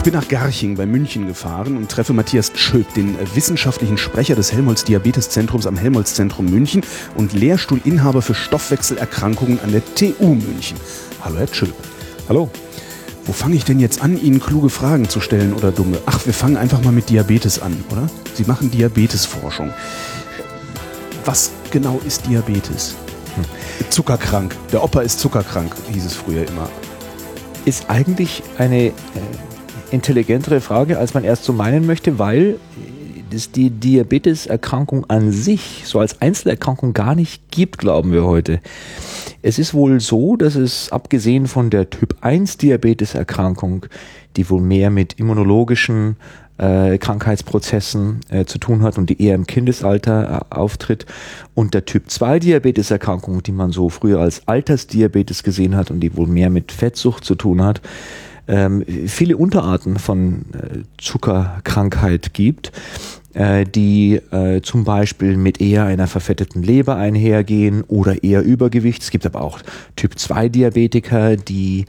Ich bin nach Garching bei München gefahren und treffe Matthias Tschöp, den äh, wissenschaftlichen Sprecher des Helmholtz-Diabetes-Zentrums am Helmholtz-Zentrum München und Lehrstuhlinhaber für Stoffwechselerkrankungen an der TU München. Hallo, Herr Tschöp. Hallo. Wo fange ich denn jetzt an, Ihnen kluge Fragen zu stellen oder dumme? Ach, wir fangen einfach mal mit Diabetes an, oder? Sie machen Diabetesforschung. Was genau ist Diabetes? Hm. Zuckerkrank. Der Opa ist zuckerkrank, hieß es früher immer. Ist eigentlich eine äh, intelligentere Frage, als man erst so meinen möchte, weil es die Diabeteserkrankung an sich so als Einzelerkrankung gar nicht gibt, glauben wir heute. Es ist wohl so, dass es abgesehen von der Typ 1 Diabeteserkrankung, die wohl mehr mit immunologischen äh, Krankheitsprozessen äh, zu tun hat und die eher im Kindesalter äh, auftritt und der Typ 2 Diabeteserkrankung, die man so früher als Altersdiabetes gesehen hat und die wohl mehr mit Fettsucht zu tun hat, ähm, viele Unterarten von äh, Zuckerkrankheit gibt, äh, die äh, zum Beispiel mit eher einer verfetteten Leber einhergehen oder eher Übergewicht. Es gibt aber auch Typ 2 Diabetiker, die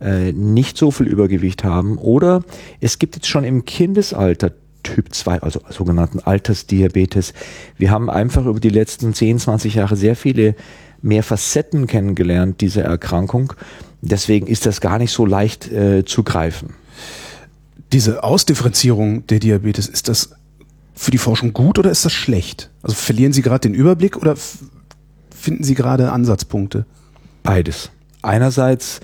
äh, nicht so viel Übergewicht haben. Oder es gibt jetzt schon im Kindesalter Typ 2, also sogenannten Altersdiabetes. Wir haben einfach über die letzten 10, 20 Jahre sehr viele mehr Facetten kennengelernt dieser Erkrankung. Deswegen ist das gar nicht so leicht äh, zu greifen. Diese Ausdifferenzierung der Diabetes, ist das für die Forschung gut oder ist das schlecht? Also verlieren Sie gerade den Überblick oder finden Sie gerade Ansatzpunkte? Beides. Einerseits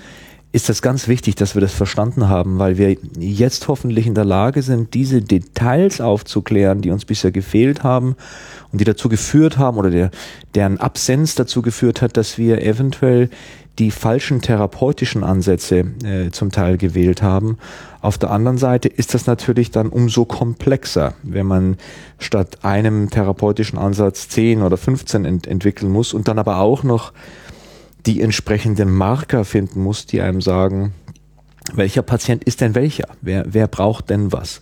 ist das ganz wichtig, dass wir das verstanden haben, weil wir jetzt hoffentlich in der Lage sind, diese Details aufzuklären, die uns bisher gefehlt haben und die dazu geführt haben oder der, deren Absenz dazu geführt hat, dass wir eventuell die falschen therapeutischen Ansätze äh, zum Teil gewählt haben. Auf der anderen Seite ist das natürlich dann umso komplexer, wenn man statt einem therapeutischen Ansatz 10 oder 15 ent entwickeln muss und dann aber auch noch die entsprechenden Marker finden muss, die einem sagen, welcher Patient ist denn welcher? Wer, wer braucht denn was?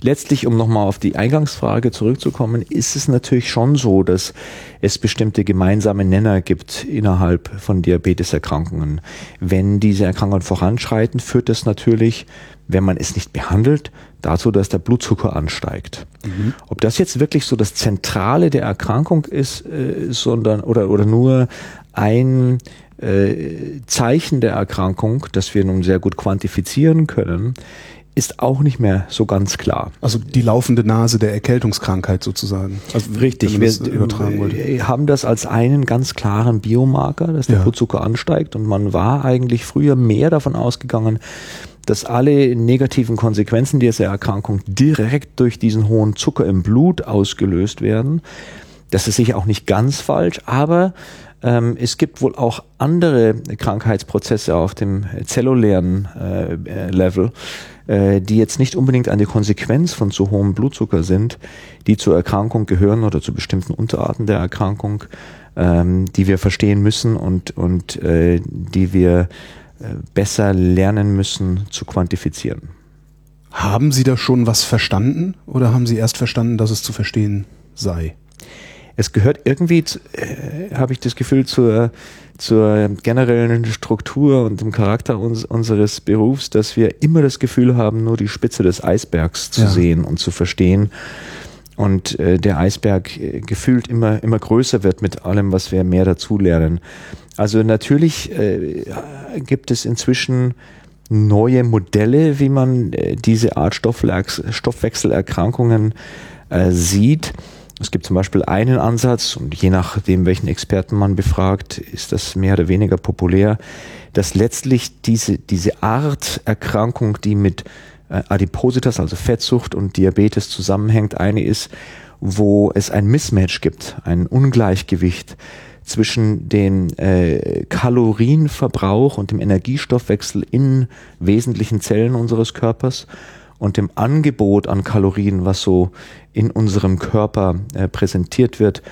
Letztlich, um nochmal auf die Eingangsfrage zurückzukommen, ist es natürlich schon so, dass es bestimmte gemeinsame Nenner gibt innerhalb von Diabeteserkrankungen. Wenn diese Erkrankungen voranschreiten, führt das natürlich, wenn man es nicht behandelt, dazu, dass der Blutzucker ansteigt. Mhm. Ob das jetzt wirklich so das Zentrale der Erkrankung ist, äh, sondern oder, oder nur ein äh, Zeichen der Erkrankung, das wir nun sehr gut quantifizieren können, ist auch nicht mehr so ganz klar. Also die laufende Nase der Erkältungskrankheit sozusagen. Also Richtig, wir äh, haben das als einen ganz klaren Biomarker, dass der ja. Blutzucker ansteigt und man war eigentlich früher mehr davon ausgegangen, dass alle negativen Konsequenzen dieser Erkrankung direkt durch diesen hohen Zucker im Blut ausgelöst werden. Das ist sicher auch nicht ganz falsch, aber ähm, es gibt wohl auch andere Krankheitsprozesse auf dem zellulären äh, äh, Level, äh, die jetzt nicht unbedingt eine Konsequenz von zu hohem Blutzucker sind, die zur Erkrankung gehören oder zu bestimmten Unterarten der Erkrankung, ähm, die wir verstehen müssen und, und äh, die wir äh, besser lernen müssen zu quantifizieren. Haben Sie da schon was verstanden oder haben Sie erst verstanden, dass es zu verstehen sei? Es gehört irgendwie, äh, habe ich das Gefühl, zur, zur generellen Struktur und dem Charakter uns, unseres Berufs, dass wir immer das Gefühl haben, nur die Spitze des Eisbergs zu ja. sehen und zu verstehen. Und äh, der Eisberg äh, gefühlt immer, immer größer wird mit allem, was wir mehr dazulernen. Also natürlich äh, gibt es inzwischen neue Modelle, wie man äh, diese Art Stoffwechselerkrankungen äh, sieht. Es gibt zum Beispiel einen Ansatz, und je nachdem, welchen Experten man befragt, ist das mehr oder weniger populär, dass letztlich diese, diese Art Erkrankung, die mit äh, Adipositas, also Fettsucht und Diabetes zusammenhängt, eine ist, wo es ein Mismatch gibt, ein Ungleichgewicht zwischen dem äh, Kalorienverbrauch und dem Energiestoffwechsel in wesentlichen Zellen unseres Körpers und dem Angebot an Kalorien, was so in unserem Körper äh, präsentiert wird,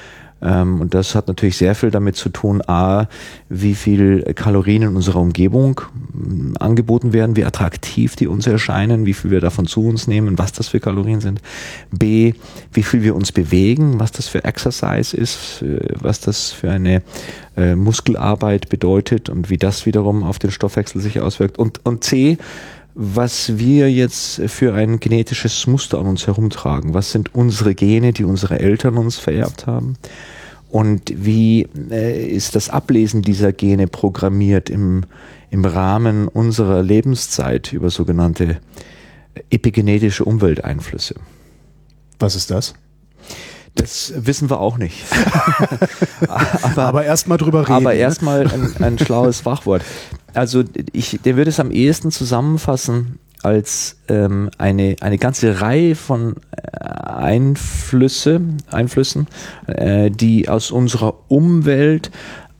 Ähm, und das hat natürlich sehr viel damit zu tun, a, wie viel Kalorien in unserer Umgebung mh, angeboten werden, wie attraktiv die uns erscheinen, wie viel wir davon zu uns nehmen, was das für Kalorien sind. B, wie viel wir uns bewegen, was das für Exercise ist, äh, was das für eine äh, Muskelarbeit bedeutet und wie das wiederum auf den Stoffwechsel sich auswirkt. Und, und C, was wir jetzt für ein genetisches Muster an uns herumtragen. Was sind unsere Gene, die unsere Eltern uns vererbt haben? Und wie äh, ist das Ablesen dieser Gene programmiert im, im Rahmen unserer Lebenszeit über sogenannte epigenetische Umwelteinflüsse? Was ist das? Das wissen wir auch nicht. aber aber erstmal drüber reden. Aber erstmal ein, ein schlaues Fachwort. Also ich, der würde es am ehesten zusammenfassen als ähm, eine, eine ganze Reihe von äh, Einflüsse, Einflüssen, äh, die aus unserer Umwelt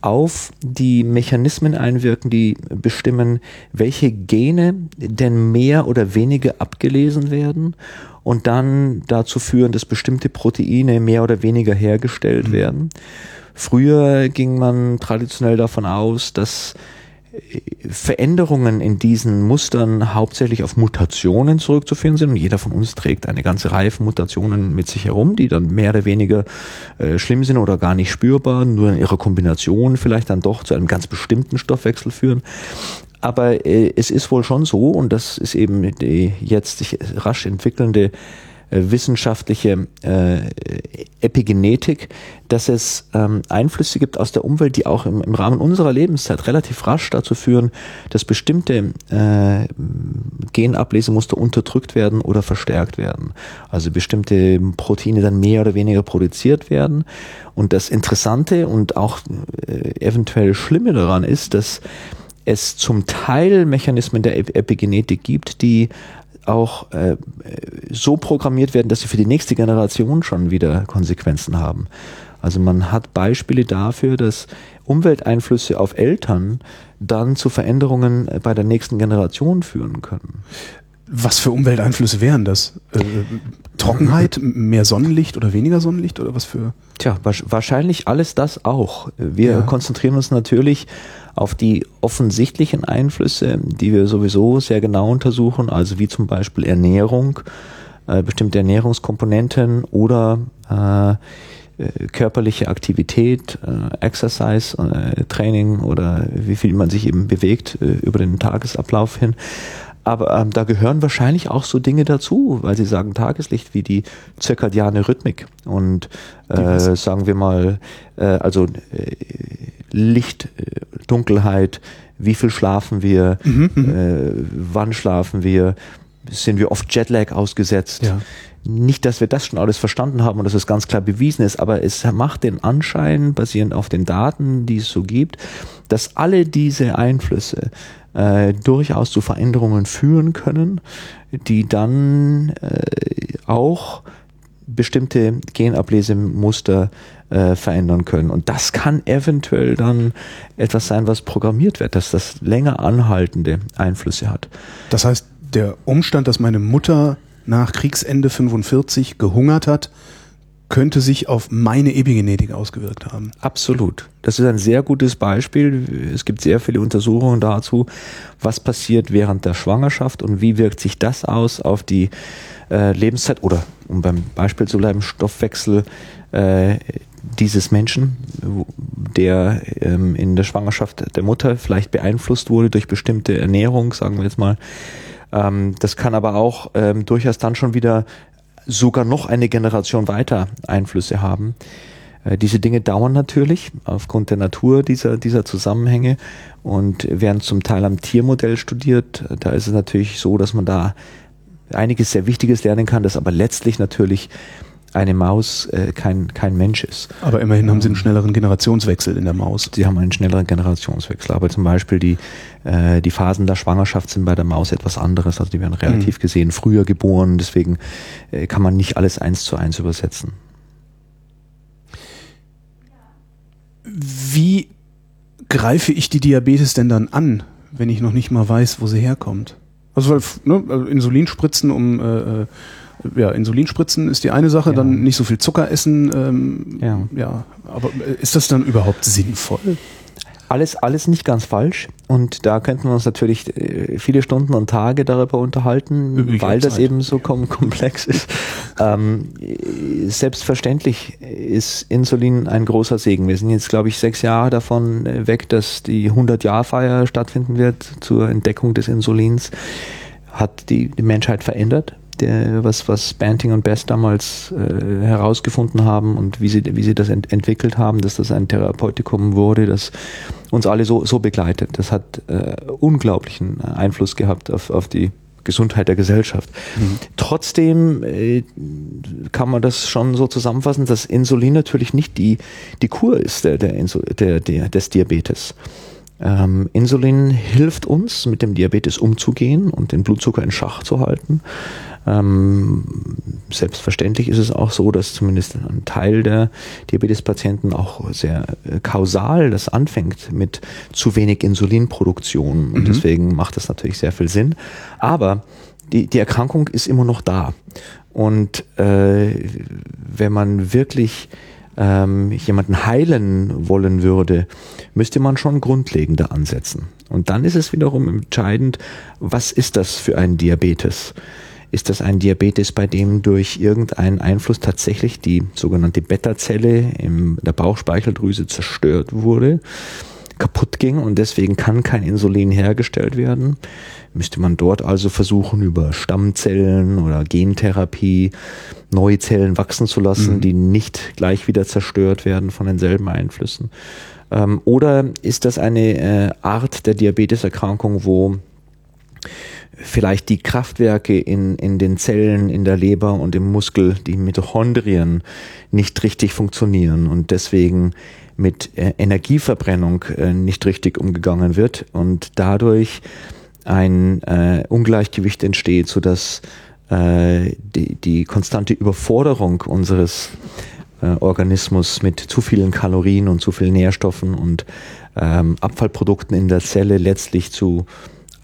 auf die Mechanismen einwirken, die bestimmen, welche Gene denn mehr oder weniger abgelesen werden und dann dazu führen, dass bestimmte Proteine mehr oder weniger hergestellt mhm. werden. Früher ging man traditionell davon aus, dass Veränderungen in diesen Mustern hauptsächlich auf Mutationen zurückzuführen sind. Und jeder von uns trägt eine ganze Reihe von Mutationen mit sich herum, die dann mehr oder weniger äh, schlimm sind oder gar nicht spürbar, nur in ihrer Kombination vielleicht dann doch zu einem ganz bestimmten Stoffwechsel führen. Aber äh, es ist wohl schon so, und das ist eben die jetzt sich rasch entwickelnde wissenschaftliche äh, Epigenetik, dass es ähm, Einflüsse gibt aus der Umwelt, die auch im, im Rahmen unserer Lebenszeit relativ rasch dazu führen, dass bestimmte äh, Genablesemuster unterdrückt werden oder verstärkt werden. Also bestimmte Proteine dann mehr oder weniger produziert werden. Und das Interessante und auch äh, eventuell Schlimme daran ist, dass es zum Teil Mechanismen der Epigenetik gibt, die auch äh, so programmiert werden, dass sie für die nächste Generation schon wieder Konsequenzen haben. Also man hat Beispiele dafür, dass Umwelteinflüsse auf Eltern dann zu Veränderungen bei der nächsten Generation führen können. Was für Umwelteinflüsse wären das? Trockenheit, mehr Sonnenlicht oder weniger Sonnenlicht oder was für? Tja, wahrscheinlich alles das auch. Wir ja. konzentrieren uns natürlich auf die offensichtlichen Einflüsse, die wir sowieso sehr genau untersuchen, also wie zum Beispiel Ernährung, äh, bestimmte Ernährungskomponenten oder äh, äh körperliche Aktivität, äh, Exercise, äh, Training oder wie viel man sich eben bewegt äh, über den Tagesablauf hin. Aber ähm, da gehören wahrscheinlich auch so Dinge dazu, weil Sie sagen Tageslicht wie die zirkadiane Rhythmik und äh, sagen wir mal, äh, also äh, Licht, äh, Dunkelheit, wie viel schlafen wir, mhm, mhm, äh, wann schlafen wir, sind wir oft Jetlag ausgesetzt. Ja. Nicht, dass wir das schon alles verstanden haben und dass es ganz klar bewiesen ist, aber es macht den Anschein, basierend auf den Daten, die es so gibt, dass alle diese Einflüsse äh, durchaus zu Veränderungen führen können, die dann äh, auch bestimmte Genablesemuster äh, verändern können. Und das kann eventuell dann etwas sein, was programmiert wird, dass das länger anhaltende Einflüsse hat. Das heißt, der Umstand, dass meine Mutter nach Kriegsende 45 gehungert hat, könnte sich auf meine Epigenetik ausgewirkt haben. Absolut. Das ist ein sehr gutes Beispiel. Es gibt sehr viele Untersuchungen dazu, was passiert während der Schwangerschaft und wie wirkt sich das aus auf die äh, Lebenszeit oder, um beim Beispiel zu bleiben, Stoffwechsel äh, dieses Menschen, der ähm, in der Schwangerschaft der Mutter vielleicht beeinflusst wurde durch bestimmte Ernährung, sagen wir jetzt mal. Ähm, das kann aber auch ähm, durchaus dann schon wieder sogar noch eine Generation weiter Einflüsse haben. Äh, diese Dinge dauern natürlich aufgrund der Natur dieser, dieser Zusammenhänge und werden zum Teil am Tiermodell studiert. Da ist es natürlich so, dass man da einiges sehr Wichtiges lernen kann, das aber letztlich natürlich eine Maus äh, kein, kein Mensch ist. Aber immerhin haben sie einen schnelleren Generationswechsel in der Maus. Sie haben einen schnelleren Generationswechsel. Aber zum Beispiel die, äh, die Phasen der Schwangerschaft sind bei der Maus etwas anderes. Also die werden relativ mhm. gesehen früher geboren. Deswegen äh, kann man nicht alles eins zu eins übersetzen. Wie greife ich die Diabetes denn dann an, wenn ich noch nicht mal weiß, wo sie herkommt? Also, weil, ne, also Insulin spritzen, um äh, äh ja, Insulinspritzen ist die eine Sache, Ja. dann nicht so viel Zucker essen. Ähm, Ja. ja, aber äh, ist das dann überhaupt sinnvoll? Alles, alles nicht ganz falsch. Und da könnten wir uns natürlich äh, viele Stunden und Tage darüber unterhalten, Ich weil das Zeit. eben so kom komplex ist. ähm, äh, selbstverständlich ist Insulin ein großer Segen. Wir sind jetzt, glaube ich, sechs Jahre davon weg, dass die 100-Jahr-Feier stattfinden wird zur Entdeckung des Insulins. Hat die, die Menschheit verändert. Der, was, was Banting und Best damals äh, herausgefunden haben und wie sie, wie sie das ent entwickelt haben, dass das ein Therapeutikum wurde, das uns alle so, so begleitet. Das hat äh, unglaublichen Einfluss gehabt auf, auf die Gesundheit der Gesellschaft. Trotzdem äh, kann man das schon so zusammenfassen, dass Insulin natürlich nicht die, die Kur ist der, der, Insul der, der, des Diabetes. Ähm, Insulin hilft uns, mit dem Diabetes umzugehen und den Blutzucker in Schach zu halten. Ähm, selbstverständlich ist es auch so, dass zumindest ein Teil der Diabetespatienten auch sehr äh, kausal das anfängt mit zu wenig Insulinproduktion. Und deswegen macht das natürlich sehr viel Sinn. Aber die, die Erkrankung ist immer noch da. Und äh, wenn man wirklich ähm, jemanden heilen wollen würde, müsste man schon grundlegender ansetzen. Und dann ist es wiederum entscheidend, was ist das für ein Diabetes? Ist das ein Diabetes, bei dem durch irgendeinen Einfluss tatsächlich die sogenannte Beta-Zelle in der Bauchspeicheldrüse zerstört wurde, kaputt ging und deswegen kann kein Insulin hergestellt werden? Müsste man dort also versuchen, über Stammzellen oder Gentherapie neue Zellen wachsen zu lassen, die nicht gleich wieder zerstört werden von denselben Einflüssen? Ähm, oder ist das eine äh, Art der Diabeteserkrankung, wo vielleicht die Kraftwerke in, in den Zellen, in der Leber und im Muskel, die Mitochondrien, nicht richtig funktionieren und deswegen mit äh, Energieverbrennung äh, nicht richtig umgegangen wird und dadurch ein äh, Ungleichgewicht entsteht, sodass äh, die, die konstante Überforderung unseres äh, Organismus mit zu vielen Kalorien und zu vielen Nährstoffen und ähm, Abfallprodukten in der Zelle letztlich zu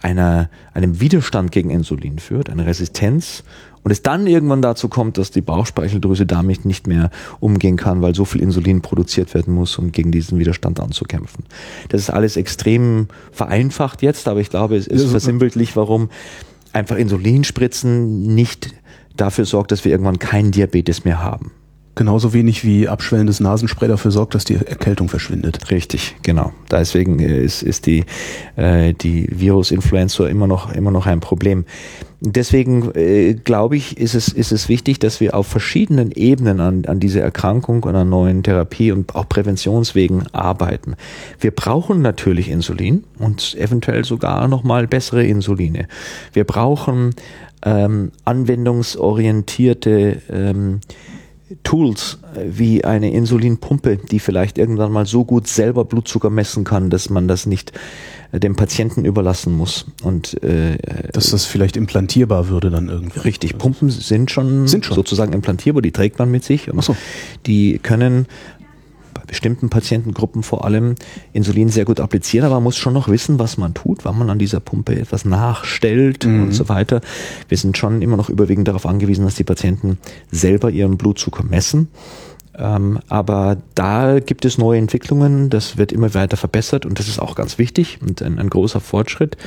einer, einem Widerstand gegen Insulin führt, eine Resistenz und es dann irgendwann dazu kommt, dass die Bauchspeicheldrüse damit nicht mehr umgehen kann, weil so viel Insulin produziert werden muss, um gegen diesen Widerstand anzukämpfen. Das ist alles extrem vereinfacht jetzt, aber ich glaube, es ist versinnbildlich, warum einfach Insulinspritzen nicht dafür sorgt, dass wir irgendwann keinen Diabetes mehr haben. Genauso wenig wie abschwellendes Nasenspray dafür sorgt, dass die Erkältung verschwindet. Richtig, genau. Deswegen äh, ist, ist die, äh, die Virusinfluenza immer noch, immer noch ein Problem. Deswegen äh, glaube ich, ist es, ist es wichtig, dass wir auf verschiedenen Ebenen an, an dieser Erkrankung und an neuen Therapie und auch Präventionswegen arbeiten. Wir brauchen natürlich Insulin und eventuell sogar nochmal bessere Insuline. Wir brauchen ähm, anwendungsorientierte ähm, Tools äh, wie eine Insulinpumpe, die vielleicht irgendwann mal so gut selber Blutzucker messen kann, dass man das nicht äh, dem Patienten überlassen muss. Und äh, Dass das vielleicht implantierbar würde dann irgendwie. richtig, Pumpen sind schon, Sind schon. sozusagen implantierbar, die trägt man mit sich und so. die können bestimmten Patientengruppen vor allem Insulin sehr gut applizieren, aber man muss schon noch wissen, was man tut, wann man an dieser Pumpe etwas nachstellt Mhm. und so weiter. Wir sind schon immer noch überwiegend darauf angewiesen, dass die Patienten selber ihren Blutzucker messen. Ähm, aber da gibt es neue Entwicklungen, das wird immer weiter verbessert und das ist auch ganz wichtig und ein, ein großer Fortschritt.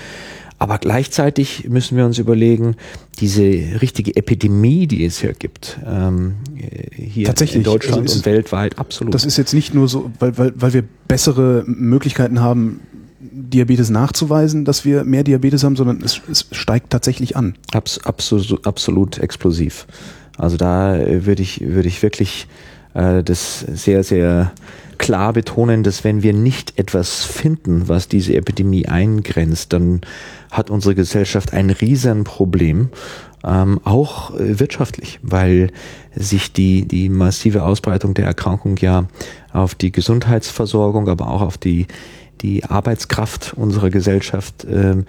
Aber gleichzeitig müssen wir uns überlegen, diese richtige Epidemie, die es hier gibt, ähm, hier in Deutschland also es- und weltweit, absolut. Das ist jetzt nicht nur so, weil, weil, weil wir bessere Möglichkeiten haben, Diabetes nachzuweisen, dass wir mehr Diabetes haben, sondern es, es steigt tatsächlich an. Abs absolut, absolut explosiv. Also da äh, würde ich, würde ich wirklich äh, das sehr, sehr klar betonen, dass wenn wir nicht etwas finden, was diese Epidemie eingrenzt, dann hat unsere Gesellschaft ein Riesenproblem, ähm, auch äh, wirtschaftlich, weil sich die, die massive Ausbreitung der Erkrankung ja auf die Gesundheitsversorgung, aber auch auf die, die Arbeitskraft unserer Gesellschaft ähm,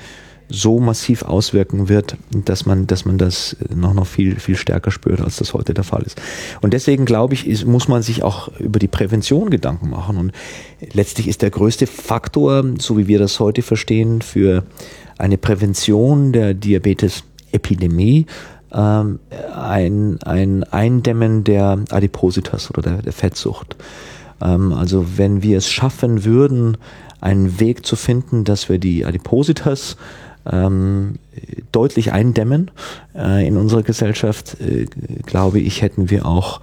so massiv auswirken wird, dass man, dass man das noch, noch viel, viel stärker spürt, als das heute der Fall ist. Und deswegen glaube ich, ist, muss man sich auch über die Prävention Gedanken machen. Und letztlich ist der größte Faktor, so wie wir das heute verstehen, für eine Prävention der Diabetesepidemie ähm, ein, ein Eindämmen der Adipositas oder der, der Fettsucht. Ähm, also wenn wir es schaffen würden, einen Weg zu finden, dass wir die Adipositas ähm, deutlich eindämmen äh, in unserer Gesellschaft, äh, glaube ich, hätten wir auch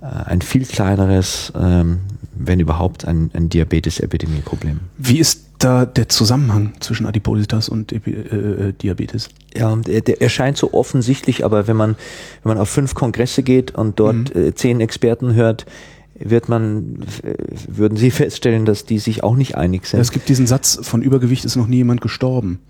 äh, ein viel kleineres, ähm, wenn überhaupt, ein, ein Diabetes-Epidemie-Problem. Wie ist da der Zusammenhang zwischen Adipositas und Epi äh, Diabetes? Ja, der, der erscheint so offensichtlich, aber wenn man, wenn man auf fünf Kongresse geht und dort mhm. äh, zehn Experten hört, wird man, würden Sie feststellen, dass die sich auch nicht einig sind. Es gibt diesen Satz, von Übergewicht ist noch nie jemand gestorben.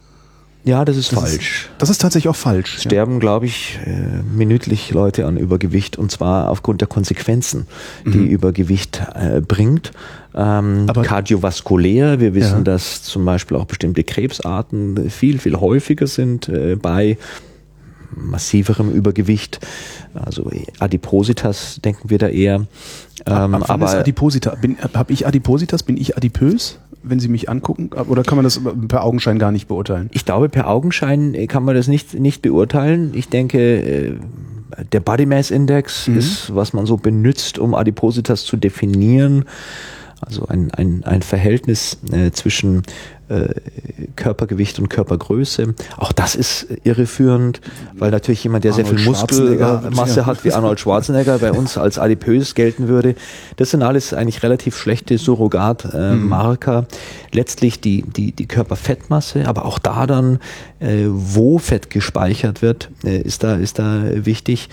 Ja, das ist Das falsch. Ist, das ist tatsächlich auch falsch. Sterben, glaube ich, äh, minütlich Leute an Übergewicht und zwar aufgrund der Konsequenzen, die Mhm. Übergewicht äh, bringt. Ähm, Aber- kardiovaskulär, wir wissen, Ja. dass zum Beispiel auch bestimmte Krebsarten viel, viel häufiger sind äh, bei massiverem Übergewicht. Also Adipositas denken wir da eher. Ähm, aber Adiposita? Bin, hab ich Adipositas? Bin ich adipös, wenn Sie mich angucken? Oder kann man das per Augenschein gar nicht beurteilen? Ich glaube, per Augenschein äh, kann man das nicht, nicht beurteilen. Ich denke, äh, der Body Mass Index Mhm. ist, was man so benutzt, um Adipositas zu definieren. Also ein, ein, ein Verhältnis äh, zwischen äh, Körpergewicht und Körpergröße. Auch das ist irreführend, weil natürlich jemand, der sehr Arnold viel Schwarzenegger, Muskelmasse ja. hat, wie Arnold Schwarzenegger, bei uns als adipös gelten würde. Das sind alles eigentlich relativ schlechte Surrogatmarker. Letztlich die, die, die Körperfettmasse, aber auch da dann, äh, wo Fett gespeichert wird, äh, ist, da, ist da wichtig.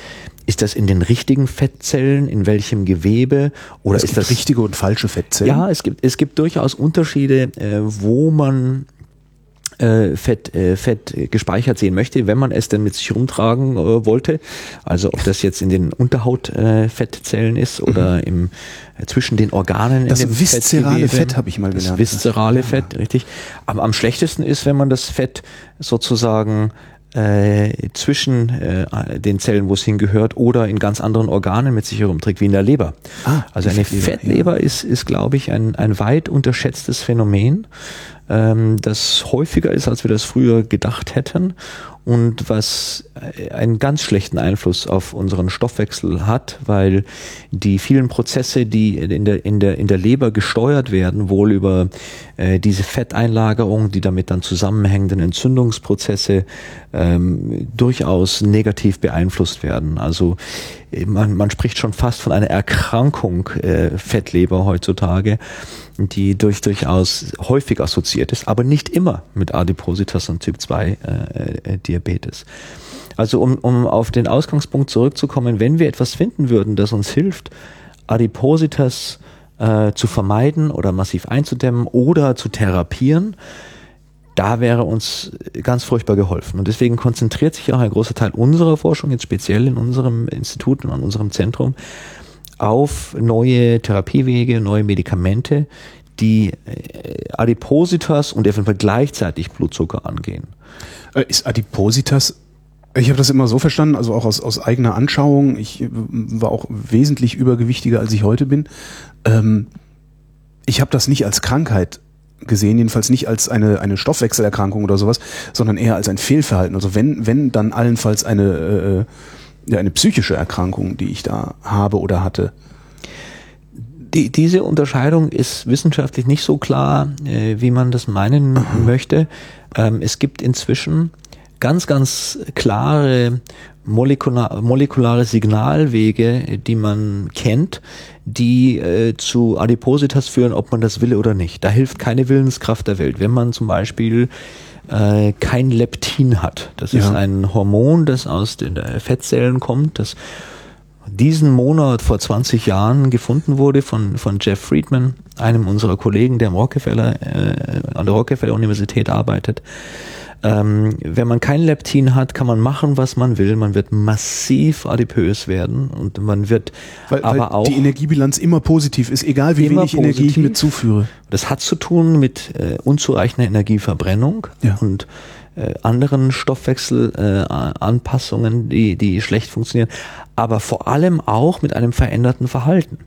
Ist das in den richtigen Fettzellen, in welchem Gewebe oder es ist gibt das richtige und falsche Fettzellen? ja, es gibt, es gibt durchaus Unterschiede, äh, wo man äh, Fett, äh, Fett gespeichert sehen möchte, wenn man es denn mit sich rumtragen äh, wollte. Also ob das jetzt in den Unterhautfettzellen äh, Fettzellen ist oder im, äh, zwischen den Organen Mhm. Das viszerale Fettgewebe. Fett habe ich mal Das gelernt. viszerale Fett, richtig. Aber am schlechtesten ist, wenn man das Fett sozusagen äh, zwischen äh, den Zellen, wo es hingehört, oder in ganz anderen Organen mit sich herumträgt, wie in der Leber. Ah, also eine Fettleber, Fettleber ist, ist glaube ich, ein, ein weit unterschätztes Phänomen, ähm, das häufiger ist, als wir das früher gedacht hätten und was äh, einen ganz schlechten Einfluss auf unseren Stoffwechsel hat, weil die vielen Prozesse, die in der, in der, in der Leber gesteuert werden, wohl über äh, diese Fetteinlagerung, die damit dann zusammenhängenden Entzündungsprozesse ähm, durchaus negativ beeinflusst werden. Also äh, man, man spricht schon fast von einer Erkrankung äh, Fettleber heutzutage, die durch durchaus häufig assoziiert ist, aber nicht immer mit Adipositas und Typ 2 äh, äh, Diabetes. Also um, um auf den Ausgangspunkt zurückzukommen, wenn wir etwas finden würden, das uns hilft, Adipositas äh, zu vermeiden oder massiv einzudämmen oder zu therapieren, da wäre uns ganz furchtbar geholfen. Und deswegen konzentriert sich auch ein großer Teil unserer Forschung, jetzt speziell in unserem Institut und an unserem Zentrum, auf neue Therapiewege, neue Medikamente, die äh, Adipositas und eventuell gleichzeitig Blutzucker angehen. Äh, Ist Adipositas, ich habe das immer so verstanden, also auch aus, aus eigener Anschauung, ich äh, war auch wesentlich übergewichtiger, als ich heute bin. Ähm, ich habe das nicht als Krankheit gesehen, jedenfalls nicht als eine, eine Stoffwechselerkrankung oder sowas, sondern eher als ein Fehlverhalten. Also wenn, wenn dann allenfalls eine, äh, ja, eine psychische Erkrankung, die ich da habe oder hatte. Die, diese Unterscheidung ist wissenschaftlich nicht so klar, äh, wie man das meinen möchte. Ähm, es gibt inzwischen ganz, ganz klare molekular, molekulare Signalwege, die man kennt, die äh, zu Adipositas führen, ob man das will oder nicht. Da hilft keine Willenskraft der Welt. Wenn man zum Beispiel äh, kein Leptin hat, das ist Ja. ein Hormon, das aus den äh, Fettzellen kommt, das diesen Monat vor 20 Jahren gefunden wurde von, von Jeff Friedman, einem unserer Kollegen, der am Rockefeller, äh, an der Rockefeller Universität arbeitet. Ähm, wenn man kein Leptin hat, kann man machen, was man will. Man wird massiv adipös werden und man wird Weil, aber weil auch die Energiebilanz immer positiv ist, egal wie wenig Energie ich positiv. mit zuführe. Das hat zu tun mit äh, unzureichender Energieverbrennung Ja. und äh, anderen Stoffwechselanpassungen, äh, die, die schlecht funktionieren, aber vor allem auch mit einem veränderten Verhalten.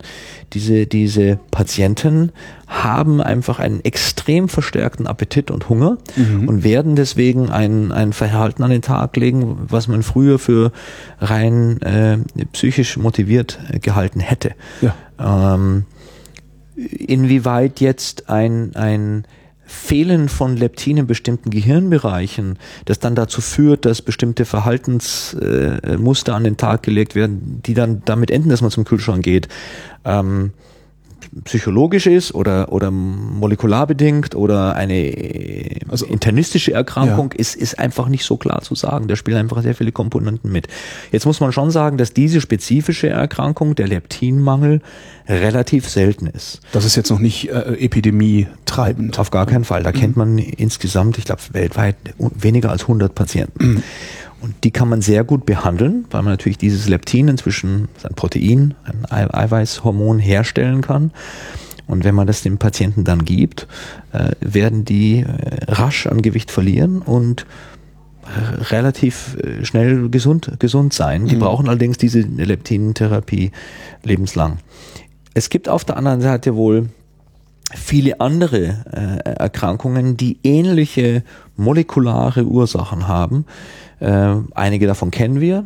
Diese, diese Patienten haben einfach einen extrem verstärkten Appetit und Hunger mhm. und werden deswegen ein, ein Verhalten an den Tag legen, was man früher für rein äh, psychisch motiviert gehalten hätte. Ja. Ähm, inwieweit jetzt ein, ein Fehlen von Leptin in bestimmten Gehirnbereichen, das dann dazu führt, dass bestimmte Verhaltensmuster äh, an den Tag gelegt werden, die dann damit enden, dass man zum Kühlschrank geht. Ähm, psychologisch ist oder, oder molekularbedingt oder eine also, internistische Erkrankung ja. ist, ist einfach nicht so klar zu sagen. Da spielen einfach sehr viele Komponenten mit. Jetzt muss man schon sagen, dass diese spezifische Erkrankung, der Leptinmangel, relativ selten ist. Das ist jetzt noch nicht äh, Epidemie treibend. Auf gar keinen Fall. Da mhm. kennt man insgesamt, ich glaube, weltweit weniger als 100 Patienten. Mhm. Und die kann man sehr gut behandeln, weil man natürlich dieses Leptin inzwischen, ein Protein, ein Eiweißhormon herstellen kann. Und wenn man das dem Patienten dann gibt, äh, werden die äh, rasch an Gewicht verlieren und äh, relativ schnell gesund, gesund sein. Die mhm. brauchen allerdings diese Leptintherapie lebenslang. Es gibt auf der anderen Seite wohl viele andere Erkrankungen, die ähnliche molekulare Ursachen haben, äh, einige davon kennen wir,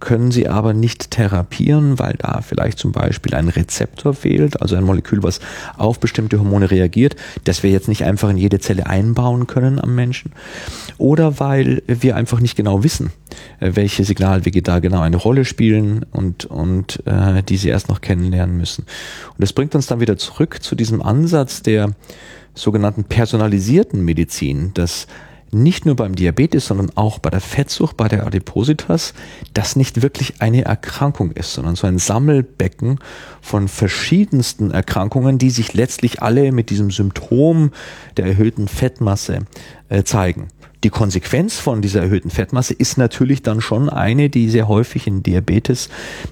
können sie aber nicht therapieren, weil da vielleicht zum Beispiel ein Rezeptor fehlt, also ein Molekül, was auf bestimmte Hormone reagiert, das wir jetzt nicht einfach in jede Zelle einbauen können am Menschen. Oder weil wir einfach nicht genau wissen, äh, welche Signalwege da genau eine Rolle spielen und, und äh, die sie erst noch kennenlernen müssen. Und das bringt uns dann wieder zurück zu diesem Ansatz der sogenannten personalisierten Medizin, dass nicht nur beim Diabetes, sondern auch bei der Fettsucht, bei der Adipositas, das nicht wirklich eine Erkrankung ist, sondern so ein Sammelbecken von verschiedensten Erkrankungen, die sich letztlich alle mit diesem Symptom der erhöhten Fettmasse äh, zeigen. Die Konsequenz von dieser erhöhten Fettmasse ist natürlich dann schon eine, die sehr häufig in Diabetes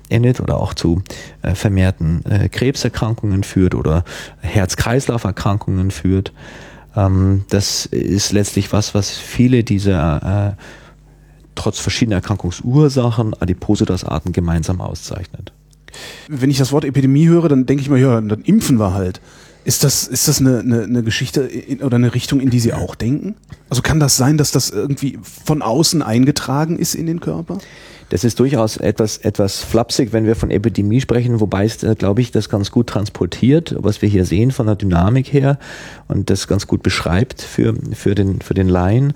endet oder auch zu äh, vermehrten äh, Krebserkrankungen führt oder Herz-Kreislauf-Erkrankungen führt. Ähm, das ist letztlich was, was viele dieser äh, trotz verschiedener Erkrankungsursachen Adipositas-Arten gemeinsam auszeichnet. Wenn ich das Wort Epidemie höre, dann denke ich mir, ja, dann impfen wir halt. Ist das, ist das eine, eine, eine Geschichte in, oder eine Richtung, in die Sie auch denken? Also kann das sein, dass das irgendwie von außen eingetragen ist in den Körper? Das ist durchaus etwas, etwas flapsig, wenn wir von Epidemie sprechen, wobei es, äh, glaube ich, das ganz gut transportiert, was wir hier sehen von der Dynamik her und das ganz gut beschreibt für, für, den, für den Laien.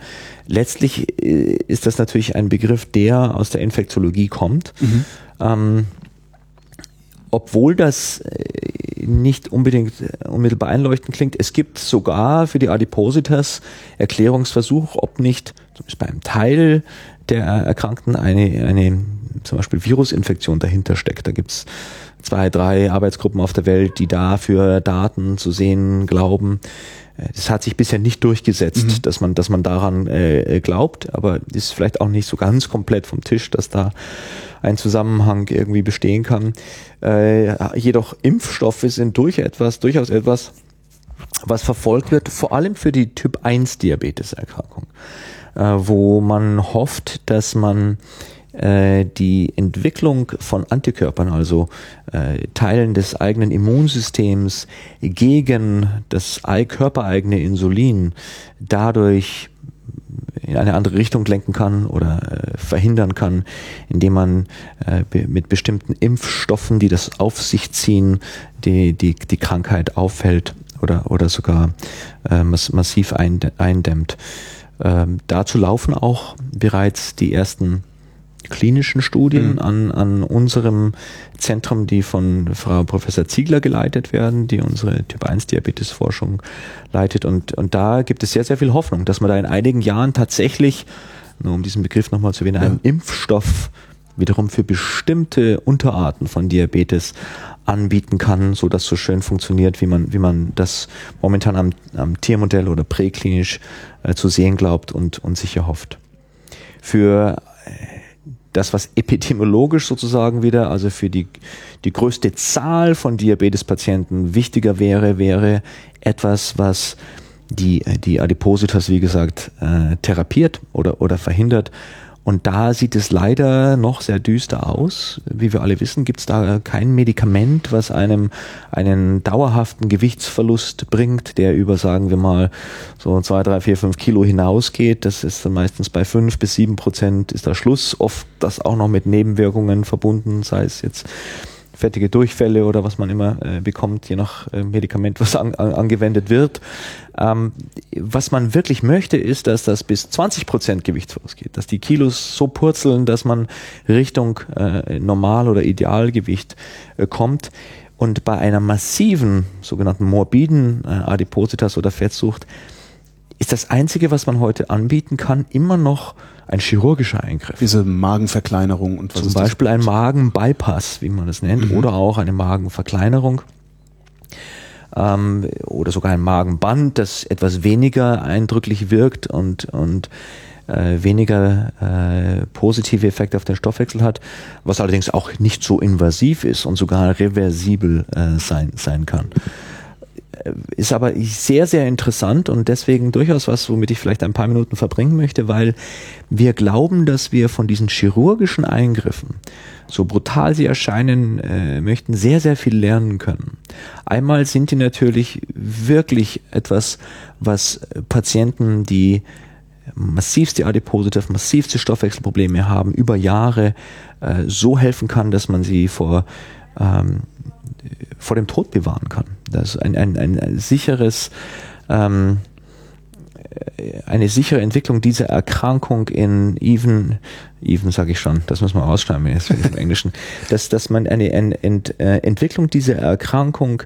Letztlich äh, ist das natürlich ein Begriff, der aus der Infektiologie kommt. Mhm. Ähm, obwohl das äh, nicht unbedingt unmittelbar einleuchtend klingt, es gibt sogar für die Adipositas Erklärungsversuch, ob nicht zumindest bei Teil der Erkrankten eine, eine zum Beispiel Virusinfektion dahinter steckt. Da gibt's zwei, drei Arbeitsgruppen auf der Welt, die dafür Daten zu sehen glauben. Das hat sich bisher nicht durchgesetzt, mhm. dass man, dass man daran äh, glaubt, aber ist vielleicht auch nicht so ganz komplett vom Tisch, dass da ein Zusammenhang irgendwie bestehen kann. Äh, jedoch Impfstoffe sind durch etwas, durchaus etwas, was verfolgt wird, vor allem für die Typ 1 Diabeteserkrankung äh, wo man hofft, dass man äh, die Entwicklung von Antikörpern, also äh, Teilen des eigenen Immunsystems gegen das körpereigene Insulin, dadurch in eine andere Richtung lenken kann oder äh, verhindern kann, indem man äh, mit bestimmten Impfstoffen, die das auf sich ziehen, die, die, die Krankheit auffällt oder, oder sogar äh, massiv eindämmt. Ähm, dazu laufen auch bereits die ersten klinischen Studien mhm. an, an unserem Zentrum, die von Frau Professor Ziegler geleitet werden, die unsere Typ-1-Diabetes-Forschung leitet. Und, und da gibt es sehr, sehr viel Hoffnung, dass man da in einigen Jahren tatsächlich, nur um diesen Begriff nochmal zu erwähnen, ja. einen Impfstoff wiederum für bestimmte Unterarten von Diabetes anbieten kann, so dass so schön funktioniert, wie man, wie man das momentan am, am Tiermodell oder präklinisch äh, zu sehen glaubt und, und sicher hofft. Für äh, das, was epidemiologisch sozusagen wieder, also für die, die größte Zahl von Diabetespatienten wichtiger wäre, wäre etwas, was die, die Adipositas, wie gesagt, äh, therapiert oder, oder verhindert. Und da sieht es leider noch sehr düster aus. Wie wir alle wissen, gibt es da kein Medikament, was einem einen dauerhaften Gewichtsverlust bringt, der über, sagen wir mal, so zwei, drei, vier, fünf Kilo hinausgeht. Das ist dann meistens bei fünf bis sieben Prozent ist der Schluss. Oft das auch noch mit Nebenwirkungen verbunden, sei es jetzt fettige Durchfälle oder was man immer äh, bekommt, je nach äh, Medikament, was an, an, angewendet wird. Ähm, was man wirklich möchte, ist, dass das bis 20 Prozent Gewichtsverlust geht, dass die Kilos so purzeln, dass man Richtung äh, Normal- oder Idealgewicht äh, kommt. Und bei einer massiven, sogenannten morbiden äh, Adipositas oder Fettsucht ist das Einzige, was man heute anbieten kann, immer noch ein chirurgischer Eingriff. Diese Magenverkleinerung und was Zum Beispiel ein Magenbypass, wie man das nennt, mhm. oder auch eine Magenverkleinerung. Ähm, oder sogar ein Magenband, das etwas weniger eindrücklich wirkt und, und äh, weniger äh, positive Effekte auf den Stoffwechsel hat, was allerdings auch nicht so invasiv ist und sogar reversibel äh, sein, sein kann ist aber sehr, sehr interessant und deswegen durchaus was, womit ich vielleicht ein paar Minuten verbringen möchte, weil wir glauben, dass wir von diesen chirurgischen Eingriffen, so brutal sie erscheinen äh, möchten, sehr, sehr viel lernen können. Einmal sind die natürlich wirklich etwas, was Patienten, die massivste Adipositive, massivste Stoffwechselprobleme haben, über Jahre äh, so helfen kann, dass man sie vor ähm, vor dem Tod bewahren kann. Das ein, ein, ein sicheres, ähm, eine sichere Entwicklung dieser Erkrankung in even, even sage ich schon, das muss man ausschreiben jetzt im Englischen, dass, dass man eine Ent, Ent, äh, Entwicklung dieser Erkrankung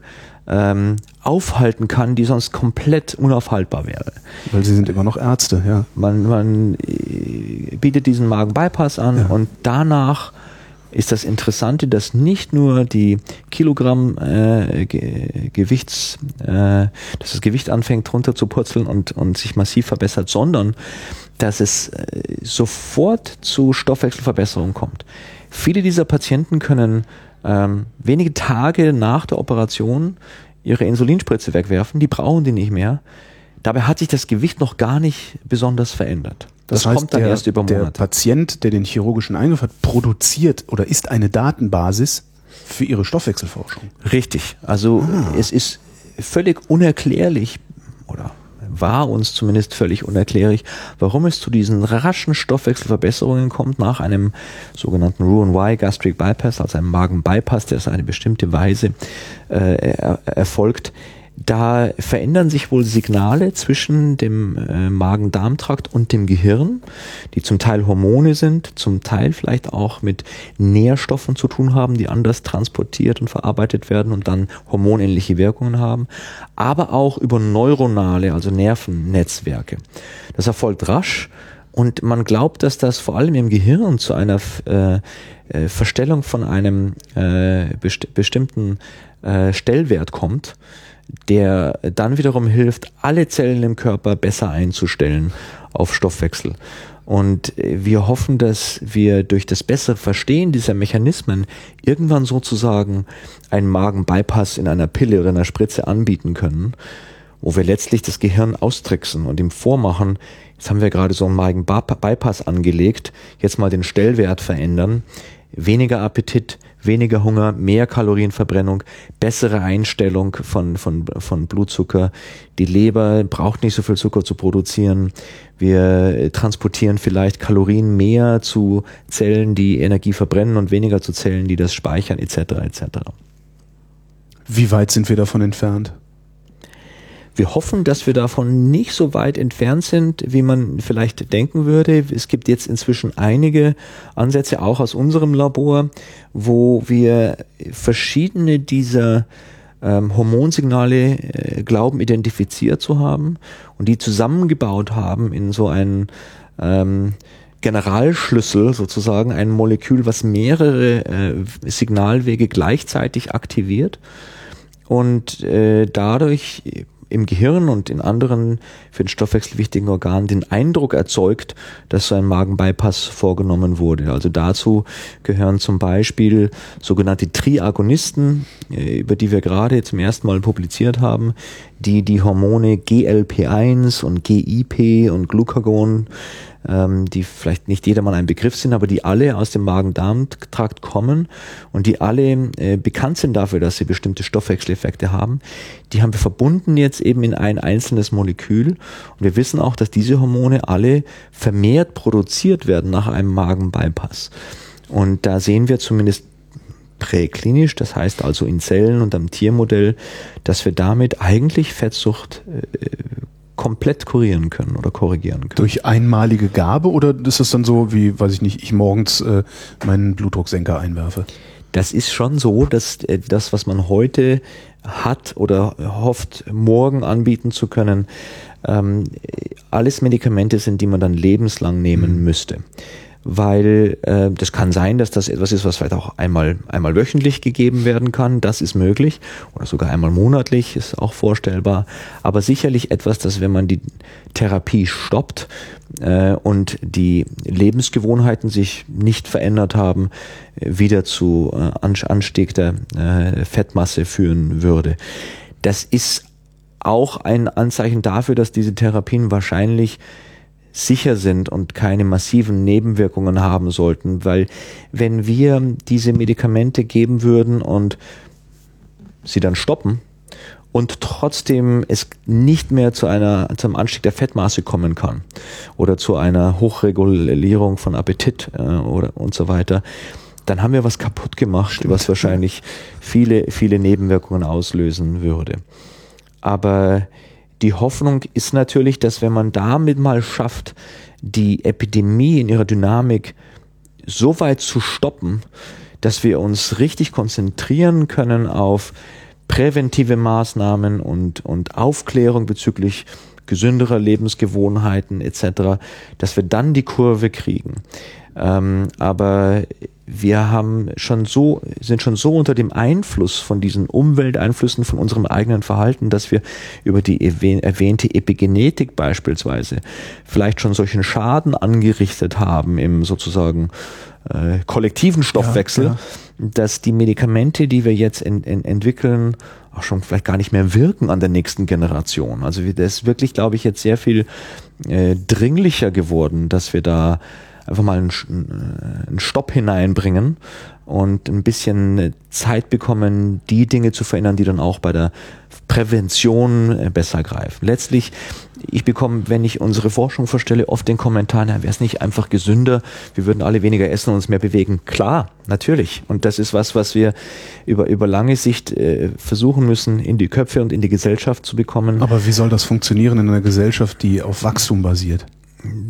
ähm, aufhalten kann, die sonst komplett unaufhaltbar wäre. Weil sie sind immer noch Ärzte, ja. Man, man äh, bietet diesen Magen-Bypass an ja. und danach ist das Interessante, dass nicht nur die Kilogramm äh, Ge Gewichts, äh, dass das Gewicht anfängt runter zu purzeln und, und sich massiv verbessert, sondern dass es äh, sofort zu Stoffwechselverbesserungen kommt. Viele dieser Patienten können ähm, wenige Tage nach der Operation ihre Insulinspritze wegwerfen, die brauchen die nicht mehr. Dabei hat sich das Gewicht noch gar nicht besonders verändert. Das, das heißt, kommt dann der, erst über Monate. Der Patient, der den chirurgischen Eingriff hat, produziert oder ist eine Datenbasis für ihre Stoffwechselforschung. Richtig. Also ah. es ist völlig unerklärlich oder war uns zumindest völlig unerklärlich, warum es zu diesen raschen Stoffwechselverbesserungen kommt nach einem sogenannten Roux-en-Y Gastric Bypass, also einem Magen-Bypass, der auf eine bestimmte Weise äh, er, erfolgt da verändern sich wohl Signale zwischen dem äh, Magen-Darm-Trakt und dem Gehirn, die zum Teil Hormone sind, zum Teil vielleicht auch mit Nährstoffen zu tun haben, die anders transportiert und verarbeitet werden und dann hormonähnliche Wirkungen haben, aber auch über neuronale, also Nervennetzwerke. Das erfolgt rasch und man glaubt, dass das vor allem im Gehirn zu einer äh, äh Verstellung von einem äh, best bestimmten äh, Stellwert kommt, der dann wiederum hilft, alle Zellen im Körper besser einzustellen auf Stoffwechsel. Und äh, wir hoffen, dass wir durch das bessere Verstehen dieser Mechanismen irgendwann sozusagen einen Magen-Bypass in einer Pille oder einer Spritze anbieten können, wo wir letztlich das Gehirn austricksen und ihm vormachen, jetzt haben wir gerade so einen Magen-Bypass angelegt, jetzt mal den Stellwert verändern, weniger Appetit, weniger Hunger, mehr Kalorienverbrennung, bessere Einstellung von, von, von Blutzucker. Die Leber braucht nicht so viel Zucker zu produzieren. Wir transportieren vielleicht Kalorien mehr zu Zellen, die Energie verbrennen und weniger zu Zellen, die das speichern, etc. etc. Wie weit sind wir davon entfernt? Wir hoffen, dass wir davon nicht so weit entfernt sind, wie man vielleicht denken würde. Es gibt jetzt inzwischen einige Ansätze, auch aus unserem Labor, wo wir verschiedene dieser ähm, Hormonsignale äh, glauben identifiziert zu haben und die zusammengebaut haben in so einen ähm, Generalschlüssel sozusagen, ein Molekül, was mehrere äh, Signalwege gleichzeitig aktiviert und äh, dadurch im Gehirn und in anderen für den Stoffwechsel wichtigen Organen den Eindruck erzeugt, dass so ein Magenbypass vorgenommen wurde. Also dazu gehören zum Beispiel sogenannte Triagonisten, äh, über die wir gerade zum ersten Mal publiziert haben, die die Hormone GLP1 und GIP und Glucagon ähm, die vielleicht nicht jedermann ein Begriff sind, aber die alle aus dem Magen-Darm-Trakt kommen und die alle äh, bekannt sind dafür, dass sie bestimmte Stoffwechseleffekte haben. Die haben wir verbunden jetzt eben in ein einzelnes Molekül und wir wissen auch, dass diese Hormone alle vermehrt produziert werden nach einem Magenbypass. Und da sehen wir zumindest präklinisch, das heißt also in Zellen und am Tiermodell, dass wir damit eigentlich Fettsucht äh, komplett kurieren können oder korrigieren können. Durch einmalige Gabe oder ist das dann so, wie, weiß ich nicht, ich morgens äh, meinen Blutdrucksenker einwerfe? Das ist schon so, dass äh, das, was man heute hat oder hofft, morgen anbieten zu können, ähm, alles Medikamente sind, die man dann lebenslang nehmen mhm. müsste weil äh, das kann sein, dass das etwas ist, was vielleicht auch einmal, einmal wöchentlich gegeben werden kann. Das ist möglich. Oder sogar einmal monatlich ist auch vorstellbar. Aber sicherlich etwas, das, wenn man die Therapie stoppt äh, und die Lebensgewohnheiten sich nicht verändert haben, wieder zu äh, Anstieg der äh, Fettmasse führen würde. Das ist auch ein Anzeichen dafür, dass diese Therapien wahrscheinlich sicher sind und keine massiven Nebenwirkungen haben sollten, weil wenn wir diese Medikamente geben würden und sie dann stoppen und trotzdem es nicht mehr zu einer zum Anstieg der Fettmaße kommen kann oder zu einer Hochregulierung von Appetit äh, oder und so weiter, dann haben wir was kaputt gemacht, Stimmt. was wahrscheinlich viele viele Nebenwirkungen auslösen würde. Aber die Hoffnung ist natürlich, dass wenn man damit mal schafft, die Epidemie in ihrer Dynamik so weit zu stoppen, dass wir uns richtig konzentrieren können auf präventive Maßnahmen und, und Aufklärung bezüglich gesünderer Lebensgewohnheiten etc., dass wir dann die Kurve kriegen. Ähm, aber wir haben schon so, sind schon so unter dem Einfluss von diesen Umwelteinflüssen von unserem eigenen Verhalten, dass wir über die erwähnte Epigenetik beispielsweise vielleicht schon solchen Schaden angerichtet haben im sozusagen äh, kollektiven Stoffwechsel, ja, ja. dass die Medikamente, die wir jetzt ent ent entwickeln, auch schon vielleicht gar nicht mehr wirken an der nächsten Generation. Also das ist wirklich, glaube ich, jetzt sehr viel äh, dringlicher geworden, dass wir da einfach mal einen, einen Stopp hineinbringen und ein bisschen Zeit bekommen, die Dinge zu verändern, die dann auch bei der Prävention äh, besser greifen. Letztlich, ich bekomme, wenn ich unsere Forschung vorstelle, oft den Kommentar, na, wäre es nicht einfach gesünder, wir würden alle weniger essen und uns mehr bewegen. Klar, natürlich. Und das ist was, was wir über, über lange Sicht äh, versuchen müssen, in die Köpfe und in die Gesellschaft zu bekommen. Aber wie soll das funktionieren in einer Gesellschaft, die auf Wachstum basiert?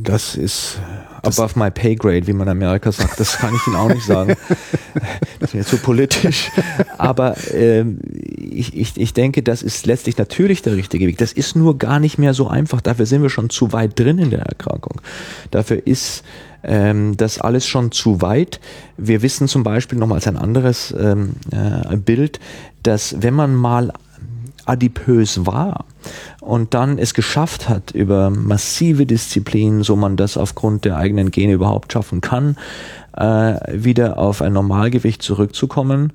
Das ist above my pay grade, wie man in Amerika sagt. Das kann ich Ihnen auch nicht sagen. Das ist mir zu politisch. Aber ähm, ich, ich, ich denke, das ist letztlich natürlich der richtige Weg. Das ist nur gar nicht mehr so einfach. Dafür sind wir schon zu weit drin in der Erkrankung. Dafür ist ähm, das alles schon zu weit. Wir wissen zum Beispiel nochmals ein anderes ähm, äh, Bild, dass wenn man mal adipös war und dann es geschafft hat, über massive Disziplinen, so man das aufgrund der eigenen Gene überhaupt schaffen kann, äh, wieder auf ein Normalgewicht zurückzukommen,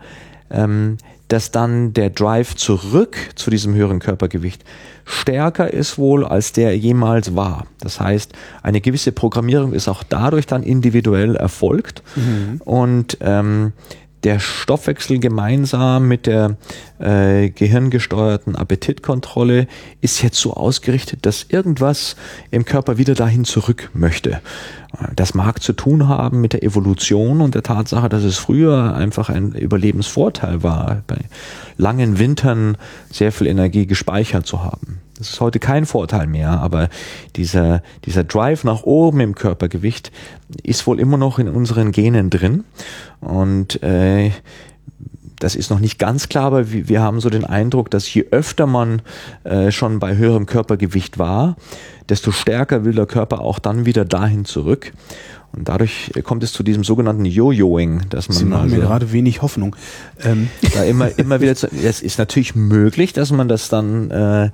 ähm, dass dann der Drive zurück zu diesem höheren Körpergewicht stärker ist wohl, als der jemals war. Das heißt, eine gewisse Programmierung ist auch dadurch dann individuell erfolgt mhm. und ähm, der Stoffwechsel gemeinsam mit der äh, gehirngesteuerten Appetitkontrolle ist jetzt so ausgerichtet, dass irgendwas im Körper wieder dahin zurück möchte. Das mag zu tun haben mit der Evolution und der Tatsache, dass es früher einfach ein Überlebensvorteil war, bei langen Wintern sehr viel Energie gespeichert zu haben. Das ist heute kein Vorteil mehr, aber dieser, dieser Drive nach oben im Körpergewicht ist wohl immer noch in unseren Genen drin. Und äh, das ist noch nicht ganz klar, aber wir haben so den Eindruck, dass je öfter man äh, schon bei höherem Körpergewicht war, desto stärker will der Körper auch dann wieder dahin zurück. Und dadurch kommt es zu diesem sogenannten Jojoing, dass man Sie machen also mir gerade wenig Hoffnung. Ähm, da immer, immer wieder zu, es ist natürlich möglich, dass man das dann äh,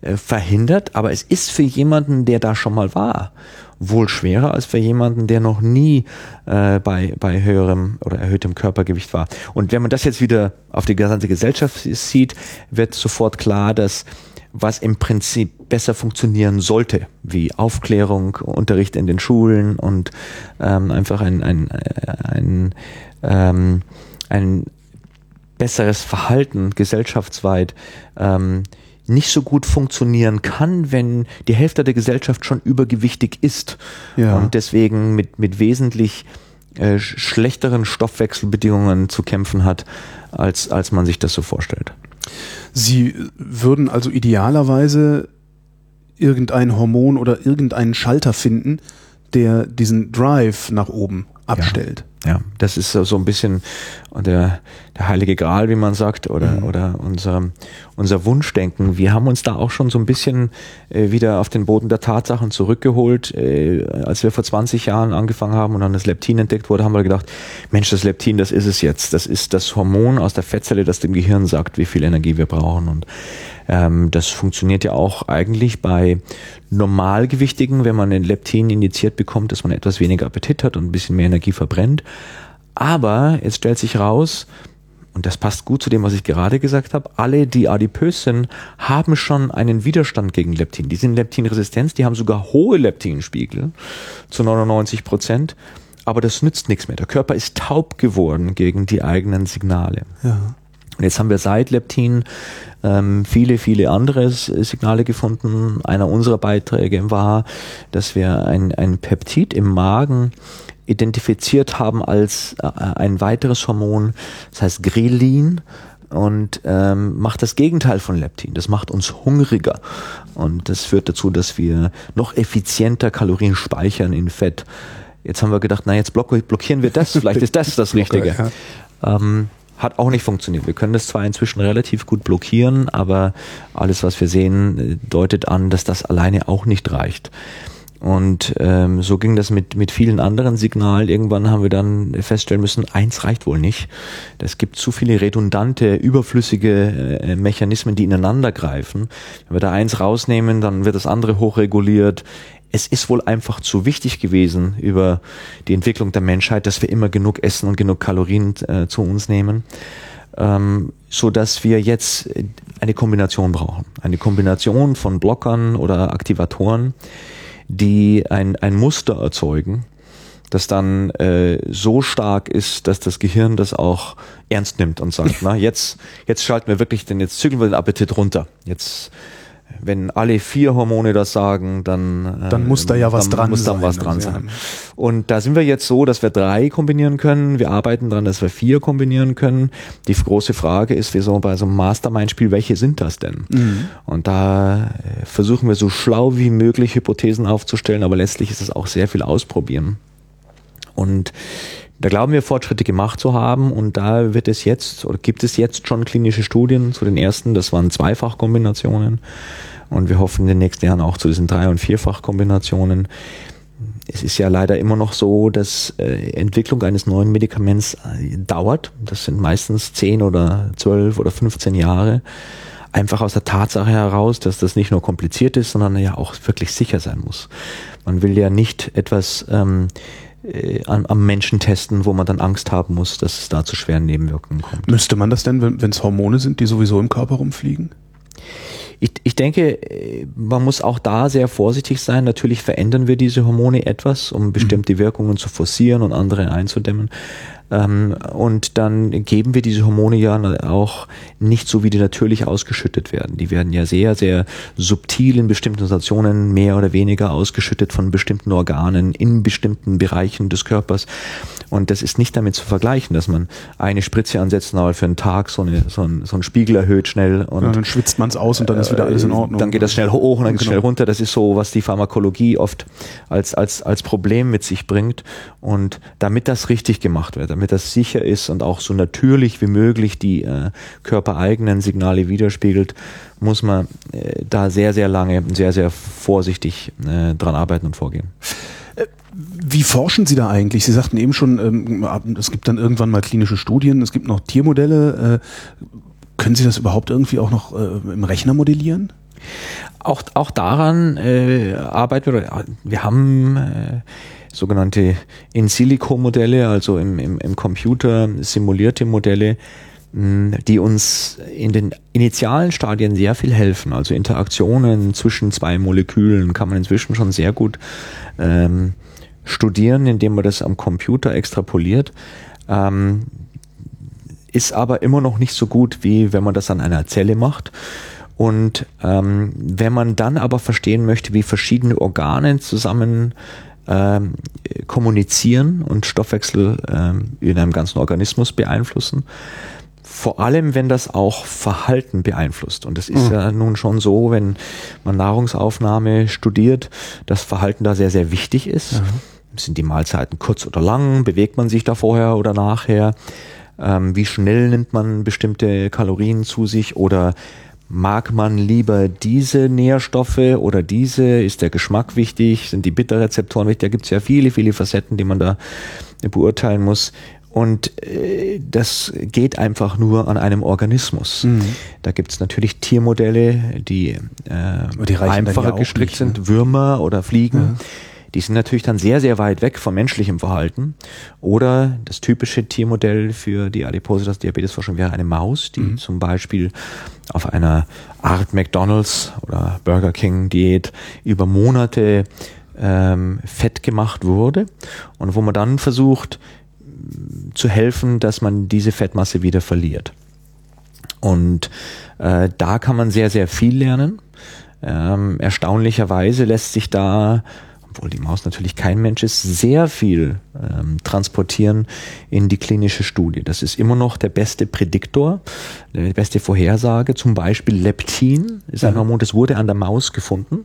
äh, verhindert, aber es ist für jemanden, der da schon mal war, wohl schwerer als für jemanden, der noch nie äh, bei, bei höherem oder erhöhtem Körpergewicht war. Und wenn man das jetzt wieder auf die gesamte Gesellschaft sieht, wird sofort klar, dass was im Prinzip besser funktionieren sollte, wie Aufklärung, Unterricht in den Schulen und ähm, einfach ein, ein, ein, ähm, ein besseres Verhalten gesellschaftsweit ähm, nicht so gut funktionieren kann, wenn die Hälfte der Gesellschaft schon übergewichtig ist Ja. und deswegen mit, mit wesentlich äh, schlechteren Stoffwechselbedingungen zu kämpfen hat, als, als man sich das so vorstellt. Sie würden also idealerweise irgendein Hormon oder irgendeinen Schalter finden, der diesen Drive nach oben abstellt. Ja, das ist so ein bisschen der, der heilige Gral, wie man sagt, oder, oder unser, unser Wunschdenken. Wir haben uns da auch schon so ein bisschen äh, wieder auf den Boden der Tatsachen zurückgeholt. Äh, als wir vor 20 Jahren angefangen haben und dann das Leptin entdeckt wurde, haben wir gedacht, Mensch, das Leptin, das ist es jetzt. Das ist das Hormon aus der Fettzelle, das dem Gehirn sagt, wie viel Energie wir brauchen. Und ähm, das funktioniert ja auch eigentlich bei Normalgewichtigen, wenn man ein Leptin injiziert bekommt, dass man etwas weniger Appetit hat und ein bisschen mehr Energie verbrennt. Aber jetzt stellt sich raus, und das passt gut zu dem, was ich gerade gesagt habe, alle, die adipös sind, haben schon einen Widerstand gegen Leptin. Die sind leptinresistent, die haben sogar hohe Leptinspiegel zu 99 Prozent. Aber das nützt nichts mehr. Der Körper ist taub geworden gegen die eigenen Signale. Ja. Und jetzt haben wir seit Leptin ähm, viele, viele andere Signale gefunden. Einer unserer Beiträge war, dass wir ein, ein Peptid im Magen identifiziert haben als äh, ein weiteres Hormon, das heißt Grelin und ähm, macht das Gegenteil von Leptin. Das macht uns hungriger und das führt dazu, dass wir noch effizienter Kalorien speichern in Fett. Jetzt haben wir gedacht, na jetzt block blockieren wir das, vielleicht ist das das Richtige. Ähm, hat auch nicht funktioniert. Wir können das zwar inzwischen relativ gut blockieren, aber alles, was wir sehen, deutet an, dass das alleine auch nicht reicht. Und ähm, so ging das mit, mit vielen anderen Signalen. Irgendwann haben wir dann feststellen müssen, eins reicht wohl nicht. Es gibt zu viele redundante, überflüssige äh, Mechanismen, die ineinander greifen. Wenn wir da eins rausnehmen, dann wird das andere hochreguliert. Es ist wohl einfach zu wichtig gewesen über die Entwicklung der Menschheit, dass wir immer genug essen und genug Kalorien äh, zu uns nehmen ähm, so dass wir jetzt eine Kombination brauchen. Eine Kombination von Blockern oder Aktivatoren, die ein, ein Muster erzeugen, das dann äh, so stark ist, dass das Gehirn das auch ernst nimmt und sagt, na, jetzt, jetzt schalten wir wirklich den, jetzt zügeln wir den Appetit runter. Jetzt, wenn alle vier Hormone das sagen, dann, äh, Dann muss da ja was dran muss dann sein, was dran sein. Und da sind wir jetzt so, dass wir drei kombinieren können. Wir arbeiten daran, dass wir vier kombinieren können. Die große Frage ist, wie so bei so einem Mastermind-Spiel, welche sind das denn? Und da äh, versuchen wir so schlau wie möglich Hypothesen aufzustellen, aber letztlich ist es auch sehr viel ausprobieren. Und da glauben wir, Fortschritte gemacht zu haben. Und da wird es jetzt oder gibt es jetzt schon klinische Studien zu den ersten. Das waren Zweifachkombinationen. Und wir hoffen in den nächsten Jahren auch zu diesen Drei- und Vierfachkombinationen. Es ist ja leider immer noch so, dass äh, Entwicklung eines neuen Medikaments äh, dauert. Das sind meistens 10 oder 12 oder 15 Jahre. Einfach aus der Tatsache heraus, dass das nicht nur kompliziert ist, sondern ja auch wirklich sicher sein muss. Man will ja nicht etwas ähm, äh, am, am Menschen testen, wo man dann Angst haben muss, dass es da zu schweren Nebenwirkungen kommt. Müsste man das denn, wenn es Hormone sind, die sowieso im Körper rumfliegen? Ich, ich denke, äh, man muss auch da sehr vorsichtig sein. Natürlich verändern wir diese Hormone etwas, um bestimmte Wirkungen zu forcieren und andere einzudämmen. Ähm, und dann geben wir diese Hormone ja auch nicht so, wie die natürlich ausgeschüttet werden. Die werden ja sehr, sehr subtil in bestimmten Situationen mehr oder weniger ausgeschüttet von bestimmten Organen in bestimmten Bereichen des Körpers. Und das ist nicht damit zu vergleichen, dass man eine Spritze ansetzt, aber für einen Tag so, eine, so, ein, so ein Spiegel erhöht schnell und Ja, dann schwitzt man es aus und dann ist wieder alles in Ordnung. Äh, dann geht das schnell hoch und dann geht es Genau. schnell runter. Das ist so, was die Pharmakologie oft als, als, als Problem mit sich bringt. Und damit das richtig gemacht wird, damit das sicher ist und auch so natürlich wie möglich die äh, körpereigenen Signale widerspiegelt, muss man äh, da sehr, sehr lange, sehr, sehr vorsichtig äh, dran arbeiten und vorgehen. Wie forschen Sie da eigentlich? Sie sagten eben schon, ähm, es gibt dann irgendwann mal klinische Studien, es gibt noch Tiermodelle. Äh, können Sie das überhaupt irgendwie auch noch äh, im Rechner modellieren? Auch, auch daran äh, arbeiten wir. Wir haben äh, sogenannte In-Silico-Modelle, also im, im, im Computer simulierte Modelle, die uns in den initialen Stadien sehr viel helfen. Also Interaktionen zwischen zwei Molekülen kann man inzwischen schon sehr gut ähm, studieren, indem man das am Computer extrapoliert. Ähm, ist aber immer noch nicht so gut, wie wenn man das an einer Zelle macht. Und ähm, wenn man dann aber verstehen möchte, wie verschiedene Organe zusammen ähm, kommunizieren und Stoffwechsel ähm, in einem ganzen Organismus beeinflussen, vor allem, wenn das auch Verhalten beeinflusst. Und das ist mhm. ja nun schon so, wenn man Nahrungsaufnahme studiert, dass Verhalten da sehr, sehr wichtig ist. Mhm. Sind die Mahlzeiten kurz oder lang? Bewegt man sich da vorher oder nachher? Ähm, wie schnell nimmt man bestimmte Kalorien zu sich? Oder mag man lieber diese Nährstoffe oder diese? Ist der Geschmack wichtig? Sind die Bitterrezeptoren wichtig? Da gibt es ja viele, viele Facetten, die man da beurteilen muss. Und äh, das geht einfach nur an einem Organismus. Mhm. Da gibt es natürlich Tiermodelle, die, äh, die einfacher ja gestrickt nicht, sind, ne? Würmer oder Fliegen. Ja. Die sind natürlich dann sehr, sehr weit weg von menschlichem Verhalten. Oder das typische Tiermodell für die Adipositas Diabetesforschung wäre eine Maus, die mhm. zum Beispiel auf einer Art McDonalds oder Burger King Diät über Monate ähm, fett gemacht wurde und wo man dann versucht, zu helfen, dass man diese Fettmasse wieder verliert. Und äh, da kann man sehr, sehr viel lernen. Ähm, erstaunlicherweise lässt sich da, obwohl die Maus natürlich kein Mensch ist, sehr viel ähm, transportieren in die klinische Studie. Das ist immer noch der beste Prädiktor, die beste Vorhersage. Zum Beispiel Leptin ist ein Hormon, das wurde an der Maus gefunden.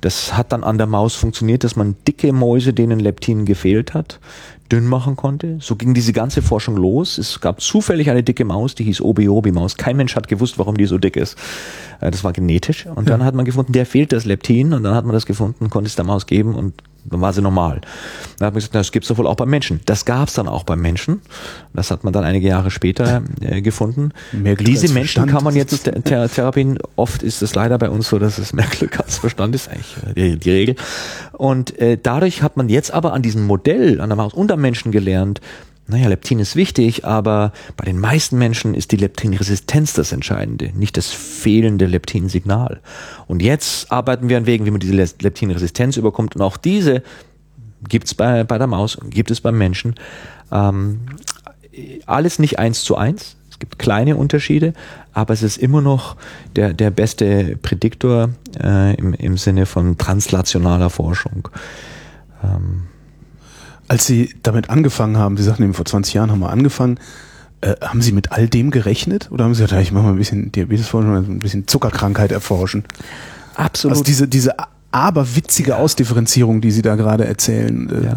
Das hat dann an der Maus funktioniert, dass man dicke Mäuse, denen Leptin gefehlt hat, dünn machen konnte. So ging diese ganze Forschung los. Es gab zufällig eine dicke Maus, die hieß Obi-Obi-Maus. Kein Mensch hat gewusst, warum die so dick ist. Äh, das war genetisch. Und dann hat man gefunden, der fehlt das Leptin. Und dann hat man das gefunden, konnte es der Maus geben und dann war sie normal. Dann hat man gesagt, das gibt's doch wohl auch beim Menschen. Das gab's dann auch beim Menschen. Das hat man dann einige Jahre später äh, gefunden. Mehr Glück Diese Menschen kann man jetzt thera therapien. Oft ist es leider bei uns so, dass es mehr Glück als Verstand ist, eigentlich äh, die, die Regel. Und äh, dadurch hat man jetzt aber an diesem Modell, an der Maus und am Menschen gelernt, naja, Leptin ist wichtig, aber bei den meisten Menschen ist die Leptinresistenz das Entscheidende, nicht das fehlende Leptinsignal. Und jetzt arbeiten wir an Wegen, wie man diese Leptinresistenz überkommt. Und auch diese gibt es bei, bei der Maus, gibt es beim Menschen. Ähm, alles nicht eins zu eins. Es gibt kleine Unterschiede, aber es ist immer noch der, der beste Prädiktor äh, im, im Sinne von translationaler Forschung. Ähm, als Sie damit angefangen haben, Sie sagten eben vor 20 Jahren haben wir angefangen, äh, haben Sie mit all dem gerechnet? Oder haben Sie gesagt, ich mache mal ein bisschen Diabetesforschung, ein bisschen Zuckerkrankheit erforschen? Absolut. Also diese, diese aberwitzige Ausdifferenzierung, die Sie da gerade erzählen. Äh, ja.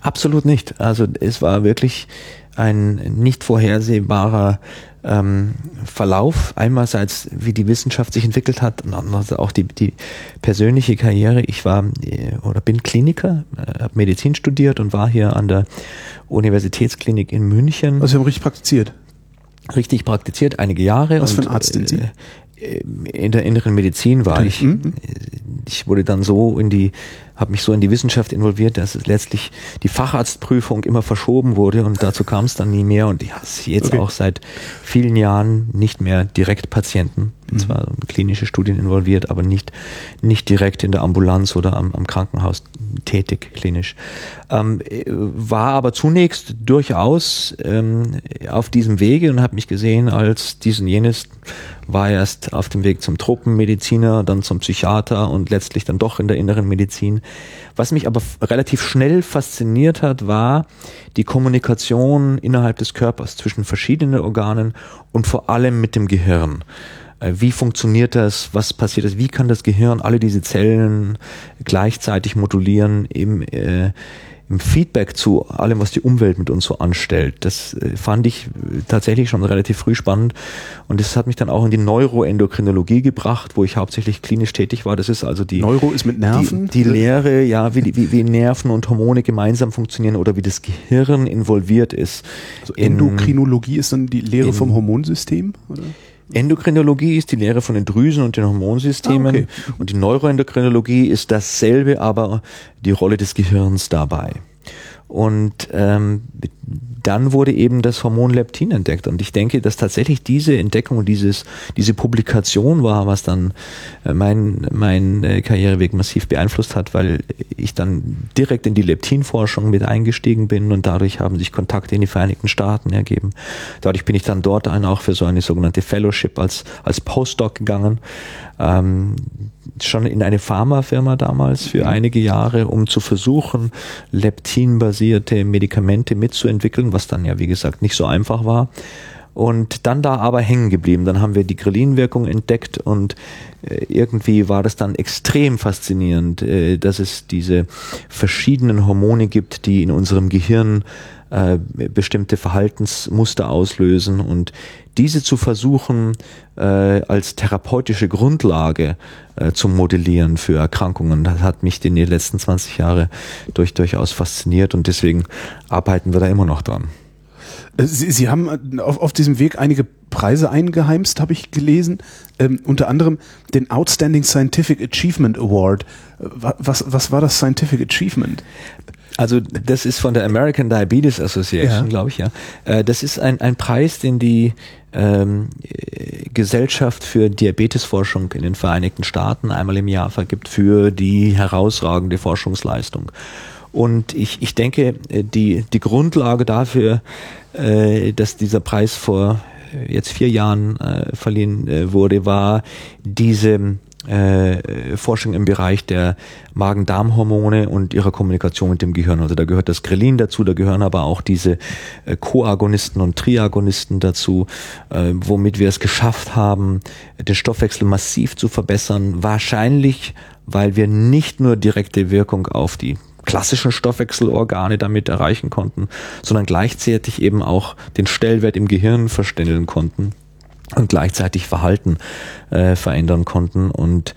Absolut nicht. Also es war wirklich ein nicht vorhersehbarer ähm, Verlauf, einerseits wie die Wissenschaft sich entwickelt hat und andererseits auch die, die persönliche Karriere. Ich war äh, oder bin Kliniker, äh, habe Medizin studiert und war hier an der Universitätsklinik in München. Also Sie haben richtig praktiziert? Richtig praktiziert, einige Jahre. Was für ein Arzt sind Sie? Äh, in der inneren Medizin war ich. Mhm. Ich wurde dann so in die habe mich so in die Wissenschaft involviert, dass es letztlich die Facharztprüfung immer verschoben wurde und dazu kam es dann nie mehr und ich habe jetzt okay. auch seit vielen Jahren nicht mehr direkt Patienten, mhm. zwar in klinische Studien involviert, aber nicht, nicht direkt in der Ambulanz oder am, am Krankenhaus tätig klinisch. Ähm, war aber zunächst durchaus ähm, auf diesem Wege und habe mich gesehen als dies und jenes, war erst auf dem Weg zum Tropenmediziner, dann zum Psychiater und letztlich dann doch in der inneren Medizin. Was mich aber relativ schnell fasziniert hat, war die Kommunikation innerhalb des Körpers zwischen verschiedenen Organen und vor allem mit dem Gehirn. Äh, wie funktioniert das? Was passiert das? Wie kann das Gehirn alle diese Zellen gleichzeitig modulieren im, äh, im Feedback zu allem, was die Umwelt mit uns so anstellt. Das äh, fand ich äh, tatsächlich schon relativ früh spannend und das hat mich dann auch in die Neuroendokrinologie gebracht, wo ich hauptsächlich klinisch tätig war. Das ist also die Neuro ist mit Nerven. Die, die Lehre, ja, wie, wie, wie Nerven und Hormone gemeinsam funktionieren oder wie das Gehirn involviert ist. Also Endokrinologie ist dann die Lehre vom Hormonsystem, oder? Endokrinologie ist die Lehre von den Drüsen und den Hormonsystemen ah, okay. und die Neuroendokrinologie ist dasselbe, aber die Rolle des Gehirns dabei. Und ähm, dann wurde eben das Hormon Leptin entdeckt. Und ich denke, dass tatsächlich diese Entdeckung, dieses, diese Publikation war, was dann äh, mein, mein äh, Karriereweg massiv beeinflusst hat, weil ich dann direkt in die Leptinforschung mit eingestiegen bin und dadurch haben sich Kontakte in die Vereinigten Staaten ergeben. Dadurch bin ich dann dort auch für so eine sogenannte Fellowship als, als Postdoc gegangen. Ähm, schon in eine Pharmafirma damals für einige Jahre, um zu versuchen, leptinbasierte Medikamente mitzuentwickeln, was dann ja, wie gesagt, nicht so einfach war. Und dann da aber hängen geblieben. Dann haben wir die Ghrelin-Wirkung entdeckt und äh, irgendwie war das dann extrem faszinierend, äh, dass es diese verschiedenen Hormone gibt, die in unserem Gehirn äh, bestimmte Verhaltensmuster auslösen und diese zu versuchen äh, als therapeutische Grundlage äh, zu modellieren für Erkrankungen, das hat mich in den letzten 20 Jahren durch, durchaus fasziniert und deswegen arbeiten wir da immer noch dran. Äh, Sie, Sie haben auf, auf diesem Weg einige Preise eingeheimst, habe ich gelesen. Ähm, unter anderem den Outstanding Scientific Achievement Award. Äh, was, was war das Scientific Achievement? Also das ist von der American Diabetes Association, ja. glaube ich, ja. Äh, das ist ein, ein Preis, den die ähm, Gesellschaft für Diabetesforschung in den Vereinigten Staaten einmal im Jahr vergibt für die herausragende Forschungsleistung. Und ich, ich denke, äh, die, die Grundlage dafür, äh, dass dieser Preis vor äh, jetzt vier Jahren äh, verliehen äh, wurde, war diese äh, Forschung im Bereich der Magen-Darm-Hormone und ihrer Kommunikation mit dem Gehirn. Also da gehört das Grelin dazu, da gehören aber auch diese äh, Koagonisten und Triagonisten dazu, äh, womit wir es geschafft haben, den Stoffwechsel massiv zu verbessern. Wahrscheinlich, weil wir nicht nur direkte Wirkung auf die klassischen Stoffwechselorgane damit erreichen konnten, sondern gleichzeitig eben auch den Stellwert im Gehirn verständigen konnten und gleichzeitig Verhalten äh, verändern konnten. Und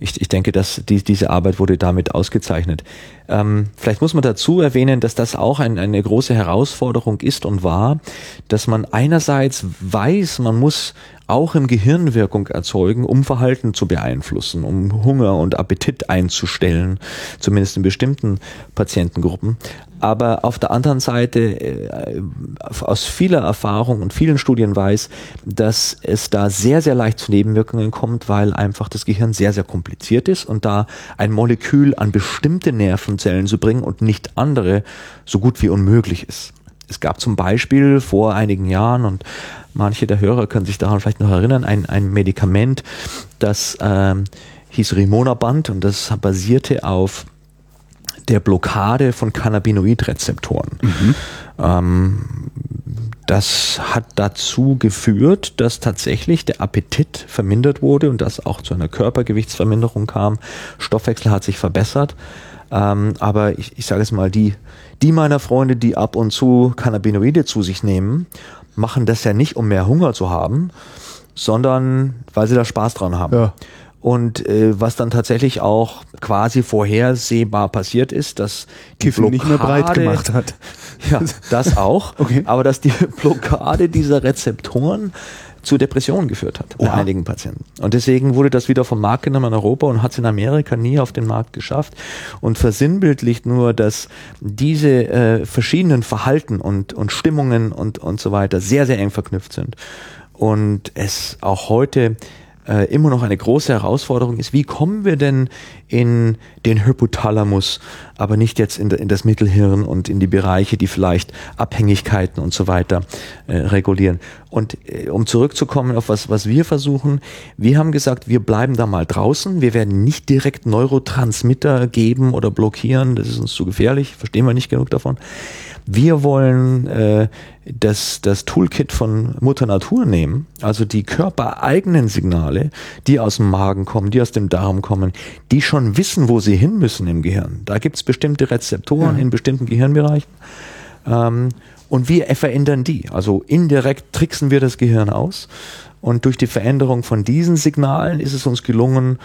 ich, ich denke, dass die, diese Arbeit wurde damit ausgezeichnet. Ähm, vielleicht muss man dazu erwähnen, dass das auch ein, eine große Herausforderung ist und war, dass man einerseits weiß, man muss auch im Gehirn Wirkung erzeugen, um Verhalten zu beeinflussen, um Hunger und Appetit einzustellen, zumindest in bestimmten Patientengruppen. Aber auf der anderen Seite äh, aus vieler Erfahrung und vielen Studien weiß, dass es da sehr, sehr leicht zu Nebenwirkungen kommt, weil einfach das Gehirn sehr, sehr kompliziert ist und da ein Molekül an bestimmte Nervenzellen zu bringen und nicht andere so gut wie unmöglich ist. Es gab zum Beispiel vor einigen Jahren und manche der Hörer können sich daran vielleicht noch erinnern, ein, ein Medikament, das ähm, hieß Rimonaband und das basierte auf der Blockade von Cannabinoidrezeptoren. Mhm. Ähm, das hat dazu geführt, dass tatsächlich der Appetit vermindert wurde und dass auch zu einer Körpergewichtsverminderung kam. Stoffwechsel hat sich verbessert. Ähm, aber ich, ich sage es mal, die, die meiner Freunde, die ab und zu Cannabinoide zu sich nehmen, machen das ja nicht, um mehr Hunger zu haben, sondern weil sie da Spaß dran haben. Ja. Und äh, was dann tatsächlich auch quasi vorhersehbar passiert ist, dass die Kiffen Blockade, nicht mehr breit gemacht hat. Ja, das auch. okay. Aber dass die Blockade dieser Rezeptoren zu Depressionen geführt hat Oha. bei einigen Patienten. Und deswegen wurde das wieder vom Markt genommen in Europa und hat es in Amerika nie auf den Markt geschafft und versinnbildlicht nur, dass diese äh, verschiedenen Verhalten und, und Stimmungen und, und so weiter sehr, sehr eng verknüpft sind. Und es auch heute äh, immer noch eine große Herausforderung ist, wie kommen wir denn in den Hypothalamus, aber nicht jetzt in, in das Mittelhirn und in die Bereiche, die vielleicht Abhängigkeiten und so weiter äh, regulieren. Und äh, um zurückzukommen auf was, was wir versuchen, wir haben gesagt, wir bleiben da mal draußen, wir werden nicht direkt Neurotransmitter geben oder blockieren, das ist uns zu gefährlich, verstehen wir nicht genug davon. Wir wollen äh, das, das Toolkit von Mutter Natur nehmen, also die körpereigenen Signale, die aus dem Magen kommen, die aus dem Darm kommen, die schon wissen, wo sie hin müssen im Gehirn. Da gibt es bestimmte Rezeptoren ja. in bestimmten Gehirnbereichen. Ähm, und wir verändern die. Also indirekt tricksen wir das Gehirn aus. Und durch die Veränderung von diesen Signalen ist es uns gelungen,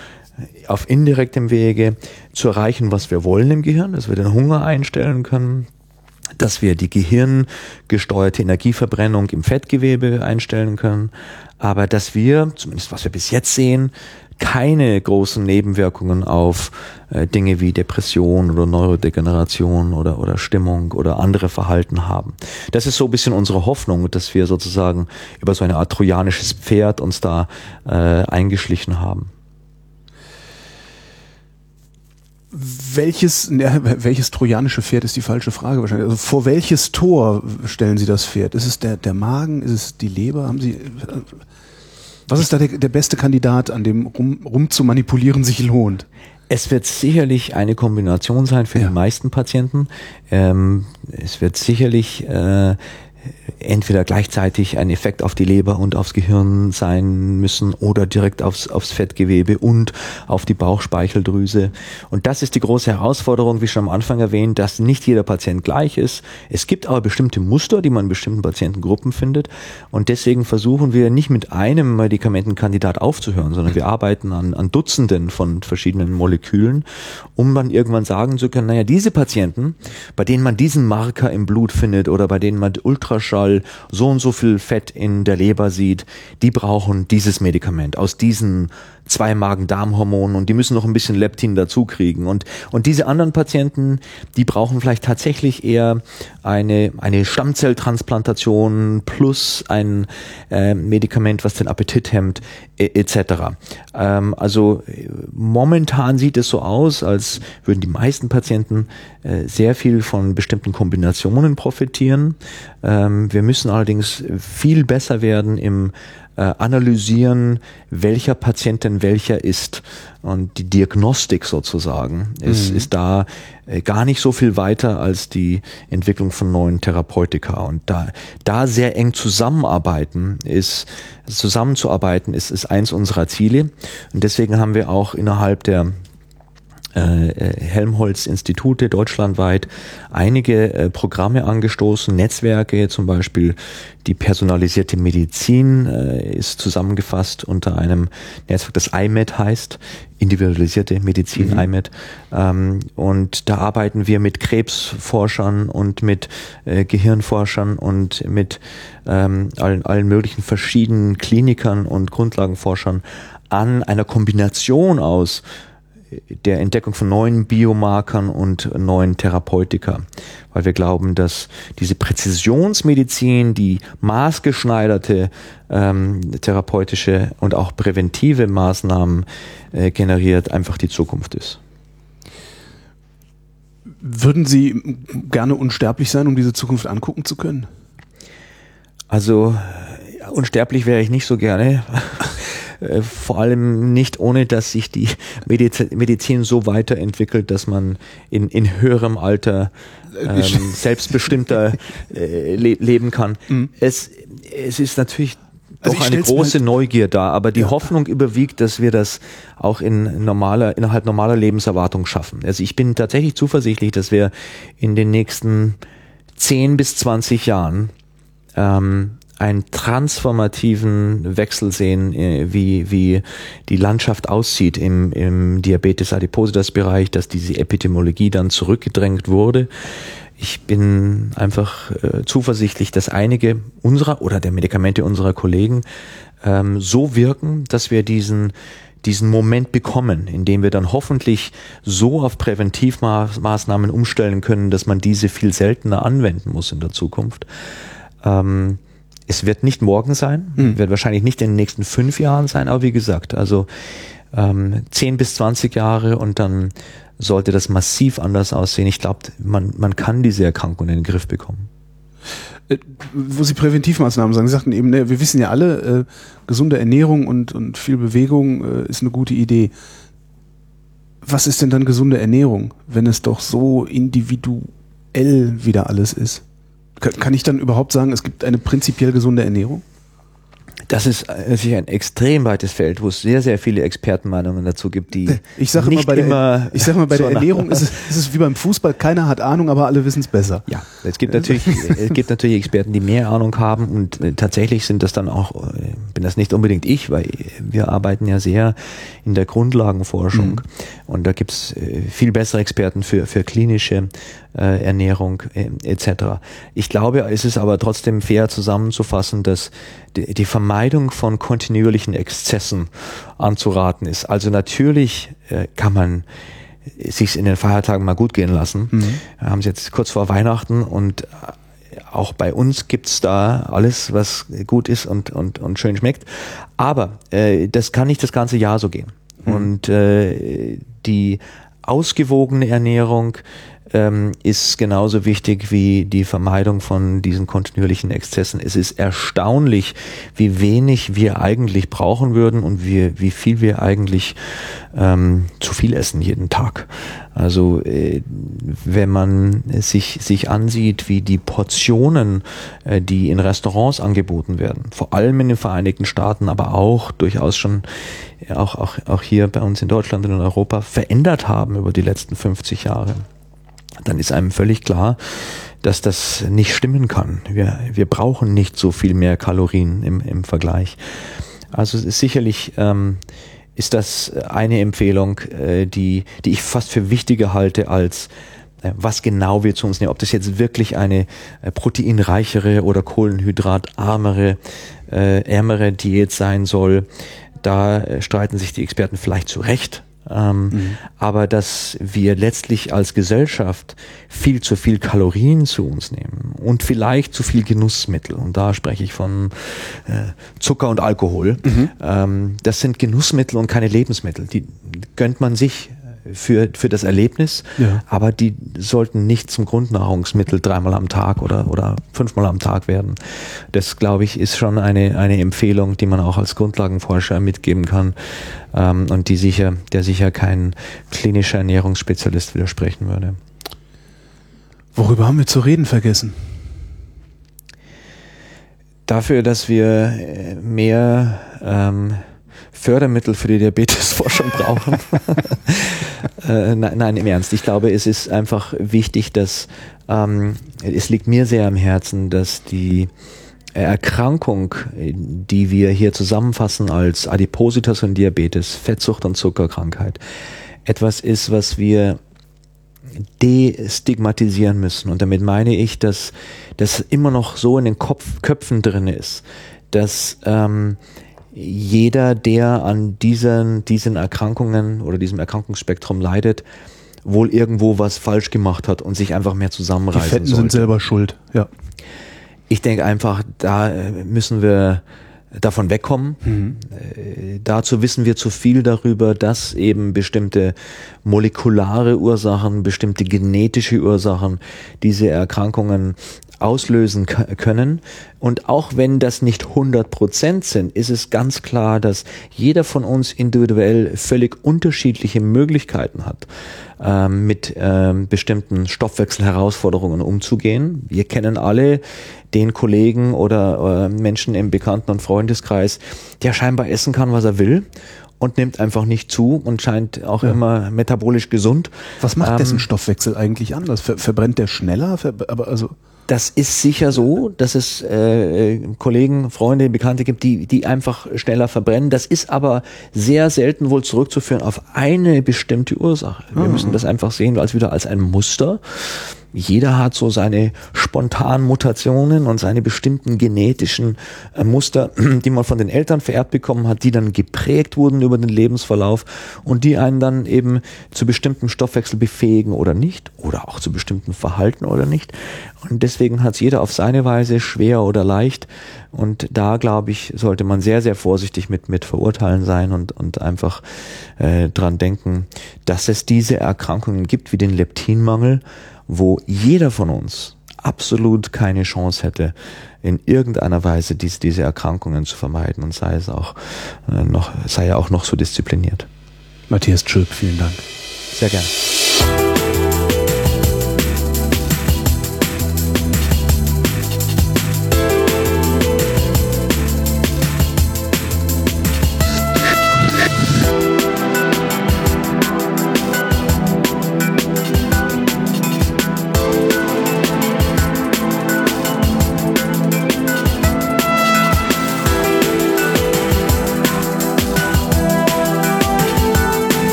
auf indirektem Wege zu erreichen, was wir wollen im Gehirn, dass wir den Hunger einstellen können, dass wir die gehirngesteuerte Energieverbrennung im Fettgewebe einstellen können, aber dass wir, zumindest was wir bis jetzt sehen, keine großen Nebenwirkungen auf äh, Dinge wie Depression oder Neurodegeneration oder, oder Stimmung oder andere Verhalten haben. Das ist so ein bisschen unsere Hoffnung, dass wir sozusagen über so eine Art trojanisches Pferd uns da äh, eingeschlichen haben. Welches, ne, welches trojanische Pferd ist die falsche Frage wahrscheinlich. Also vor welches Tor stellen Sie das Pferd? Ist es der, der Magen? Ist es die Leber? Haben Sie, was ist da der, der beste Kandidat, an dem rum, rum zu manipulieren sich lohnt? Es wird sicherlich eine Kombination sein für ja. die meisten Patienten. Ähm, es wird sicherlich äh, entweder gleichzeitig ein Effekt auf die Leber und aufs Gehirn sein müssen oder direkt aufs, aufs Fettgewebe und auf die Bauchspeicheldrüse. Und das ist die große Herausforderung, wie schon am Anfang erwähnt, dass nicht jeder Patient gleich ist. Es gibt aber bestimmte Muster, die man in bestimmten Patientengruppen findet. Und deswegen versuchen wir nicht mit einem Medikamentenkandidat aufzuhören, sondern wir arbeiten an, an Dutzenden von verschiedenen Molekülen, um dann irgendwann sagen zu können, naja, diese Patienten, bei denen man diesen Marker im Blut findet oder bei denen man Ultraschall so und so viel Fett in der Leber sieht, die brauchen dieses Medikament. Aus diesen zwei Magen-Darm-Hormonen und die müssen noch ein bisschen Leptin dazu kriegen. Und, und diese anderen Patienten, die brauchen vielleicht tatsächlich eher eine, eine Stammzelltransplantation plus ein äh, Medikament, was den Appetit hemmt, etc. Ähm, also momentan sieht es so aus, als würden die meisten Patienten äh, sehr viel von bestimmten Kombinationen profitieren. Ähm, wir müssen allerdings viel besser werden im analysieren, welcher Patient denn welcher ist. Und die Diagnostik sozusagen ist, mhm. ist da äh, gar nicht so viel weiter als die Entwicklung von neuen Therapeutika. Und da, da sehr eng zusammenarbeiten ist, zusammenzuarbeiten ist, ist eins unserer Ziele. Und deswegen haben wir auch innerhalb der äh, äh, Helmholtz-Institute deutschlandweit einige äh, Programme angestoßen, Netzwerke, zum Beispiel die personalisierte Medizin äh, ist zusammengefasst unter einem Netzwerk, das IMED heißt, individualisierte Medizin mhm. IMED. Ähm, und da arbeiten wir mit Krebsforschern und mit äh, Gehirnforschern und mit ähm, allen, allen möglichen verschiedenen Klinikern und Grundlagenforschern an einer Kombination aus der Entdeckung von neuen Biomarkern und neuen Therapeutika, weil wir glauben, dass diese Präzisionsmedizin, die maßgeschneiderte ähm, therapeutische und auch präventive Maßnahmen äh, generiert, einfach die Zukunft ist. Würden Sie gerne unsterblich sein, um diese Zukunft angucken zu können? Also unsterblich wäre ich nicht so gerne. Äh, vor allem nicht ohne, dass sich die Medizin so weiterentwickelt, dass man in, in höherem Alter ähm, selbstbestimmter äh, le leben kann. Mhm. Es, es ist natürlich also doch eine große halt Neugier da, aber die ja. Hoffnung überwiegt, dass wir das auch in normaler, innerhalb normaler Lebenserwartung schaffen. Also ich bin tatsächlich zuversichtlich, dass wir in den nächsten 10 bis 20 Jahren ähm, einen transformativen Wechsel sehen, äh, wie, wie die Landschaft aussieht im, im Diabetes adipositas Bereich, dass diese Epidemiologie dann zurückgedrängt wurde. Ich bin einfach äh, zuversichtlich, dass einige unserer oder der Medikamente unserer Kollegen ähm, so wirken, dass wir diesen diesen Moment bekommen, in dem wir dann hoffentlich so auf Präventivmaßnahmen umstellen können, dass man diese viel seltener anwenden muss in der Zukunft. Ähm, es wird nicht morgen sein, mhm. wird wahrscheinlich nicht in den nächsten fünf Jahren sein, aber wie gesagt, also ähm, 10 bis 20 Jahre und dann sollte das massiv anders aussehen. Ich glaube, man, man kann diese Erkrankung in den Griff bekommen. Äh, wo Sie Präventivmaßnahmen sagen, Sie sagten eben, ne, wir wissen ja alle, äh, gesunde Ernährung und, und viel Bewegung äh, ist eine gute Idee. Was ist denn dann gesunde Ernährung, wenn es doch so individuell wieder alles ist? Kann ich dann überhaupt sagen, es gibt eine prinzipiell gesunde Ernährung? Das ist natürlich ein extrem weites Feld, wo es sehr, sehr viele Expertenmeinungen dazu gibt, die ich sage nicht mal, bei immer der, ich sag mal, bei der Ernährung ist es, ist es wie beim Fußball, keiner hat Ahnung, aber alle wissen es besser. Ja, es gibt natürlich, es gibt natürlich Experten, die mehr Ahnung haben und äh, tatsächlich sind das dann auch, äh, bin das nicht unbedingt ich, weil wir arbeiten ja sehr in der Grundlagenforschung mhm. und da gibt's äh, viel bessere Experten für, für klinische äh, Ernährung äh, etc. Ich glaube, es ist aber trotzdem fair zusammenzufassen, dass die, die Vermeidung von kontinuierlichen Exzessen anzuraten ist. Also natürlich äh, kann man sich in den Feiertagen mal gut gehen lassen. Mhm. Wir haben es jetzt kurz vor Weihnachten und auch bei uns gibt's da alles, was gut ist und, und, und schön schmeckt. Aber äh, das kann nicht das ganze Jahr so gehen. Mhm. Und äh, die ausgewogene Ernährung ähm, ist genauso wichtig wie die Vermeidung von diesen kontinuierlichen Exzessen. Es ist erstaunlich, wie wenig wir eigentlich brauchen würden und wie, wie viel wir eigentlich ähm, zu viel essen jeden Tag. Also äh, wenn man sich, sich ansieht, wie die Portionen, äh, die in Restaurants angeboten werden, vor allem in den Vereinigten Staaten, aber auch durchaus schon auch, auch, auch hier bei uns in Deutschland und in Europa verändert haben über die letzten 50 Jahre dann ist einem völlig klar, dass das nicht stimmen kann. Wir, wir brauchen nicht so viel mehr Kalorien im, im Vergleich. Also sicherlich ähm, ist das eine Empfehlung, äh, die, die ich fast für wichtiger halte als äh, was genau wir zu uns nehmen. Ob das jetzt wirklich eine äh, proteinreichere oder kohlenhydratarmere, äh, ärmere Diät sein soll, da äh, streiten sich die Experten vielleicht zu Recht. Ähm, mhm. Aber dass wir letztlich als Gesellschaft viel zu viel Kalorien zu uns nehmen und vielleicht zu viel Genussmittel. Und da spreche ich von äh, Zucker und Alkohol. Mhm. Ähm, das sind Genussmittel und keine Lebensmittel. Die gönnt man sich für, für das Erlebnis, ja. aber die sollten nicht zum Grundnahrungsmittel dreimal am Tag oder, oder fünfmal am Tag werden. Das, glaube ich, ist schon eine, eine Empfehlung, die man auch als Grundlagenforscher mitgeben kann ähm, und die sicher, der sicher kein klinischer Ernährungsspezialist widersprechen würde. Worüber haben wir zu reden vergessen? Dafür, dass wir äh, mehr ähm, Fördermittel für die Diabetesforschung brauchen. äh, nein, nein, im Ernst. Ich glaube, es ist einfach wichtig, dass ähm, es liegt mir sehr am Herzen, dass die Erkrankung, die wir hier zusammenfassen als Adipositas und Diabetes, Fettsucht und Zuckerkrankheit, etwas ist, was wir destigmatisieren müssen. Und damit meine ich, dass das immer noch so in den Kopf, Köpfen drin ist, dass ähm, jeder, der an diesen, diesen Erkrankungen oder diesem Erkrankungsspektrum leidet, wohl irgendwo was falsch gemacht hat und sich einfach mehr zusammenreißen Die Fetten sollte. sind selber schuld, ja. Ich denke einfach, da müssen wir davon wegkommen. Mhm. Äh, dazu wissen wir zu viel darüber, dass eben bestimmte molekulare Ursachen, bestimmte genetische Ursachen diese Erkrankungen auslösen können. Und auch wenn das nicht 100 Prozent sind, ist es ganz klar, dass jeder von uns individuell völlig unterschiedliche Möglichkeiten hat, ähm, mit ähm, bestimmten Stoffwechselherausforderungen umzugehen. Wir kennen alle den Kollegen oder äh, Menschen im Bekannten- und Freundeskreis, der scheinbar essen kann, was er will und nimmt einfach nicht zu und scheint auch ja. immer metabolisch gesund. Was macht ähm, dessen Stoffwechsel eigentlich anders? Ver verbrennt der schneller? Ver aber also das ist sicher so, dass es äh, Kollegen, Freunde, Bekannte gibt, die, die einfach schneller verbrennen. Das ist aber sehr selten wohl zurückzuführen auf eine bestimmte Ursache. Wir mhm. müssen das einfach sehen als wieder als ein Muster jeder hat so seine spontanen Mutationen und seine bestimmten genetischen äh, Muster, die man von den Eltern vererbt bekommen hat, die dann geprägt wurden über den Lebensverlauf und die einen dann eben zu bestimmten Stoffwechsel befähigen oder nicht oder auch zu bestimmten Verhalten oder nicht. Und deswegen hat es jeder auf seine Weise schwer oder leicht. Und da, glaube ich, sollte man sehr, sehr vorsichtig mit, mit verurteilen sein und, und einfach äh, dran denken, dass es diese Erkrankungen gibt wie den Leptinmangel wo jeder von uns absolut keine Chance hätte, in irgendeiner Weise diese, diese Erkrankungen zu vermeiden und sei es auch äh, noch, sei er auch noch so diszipliniert. Matthias Tschirp, vielen Dank. Sehr gerne.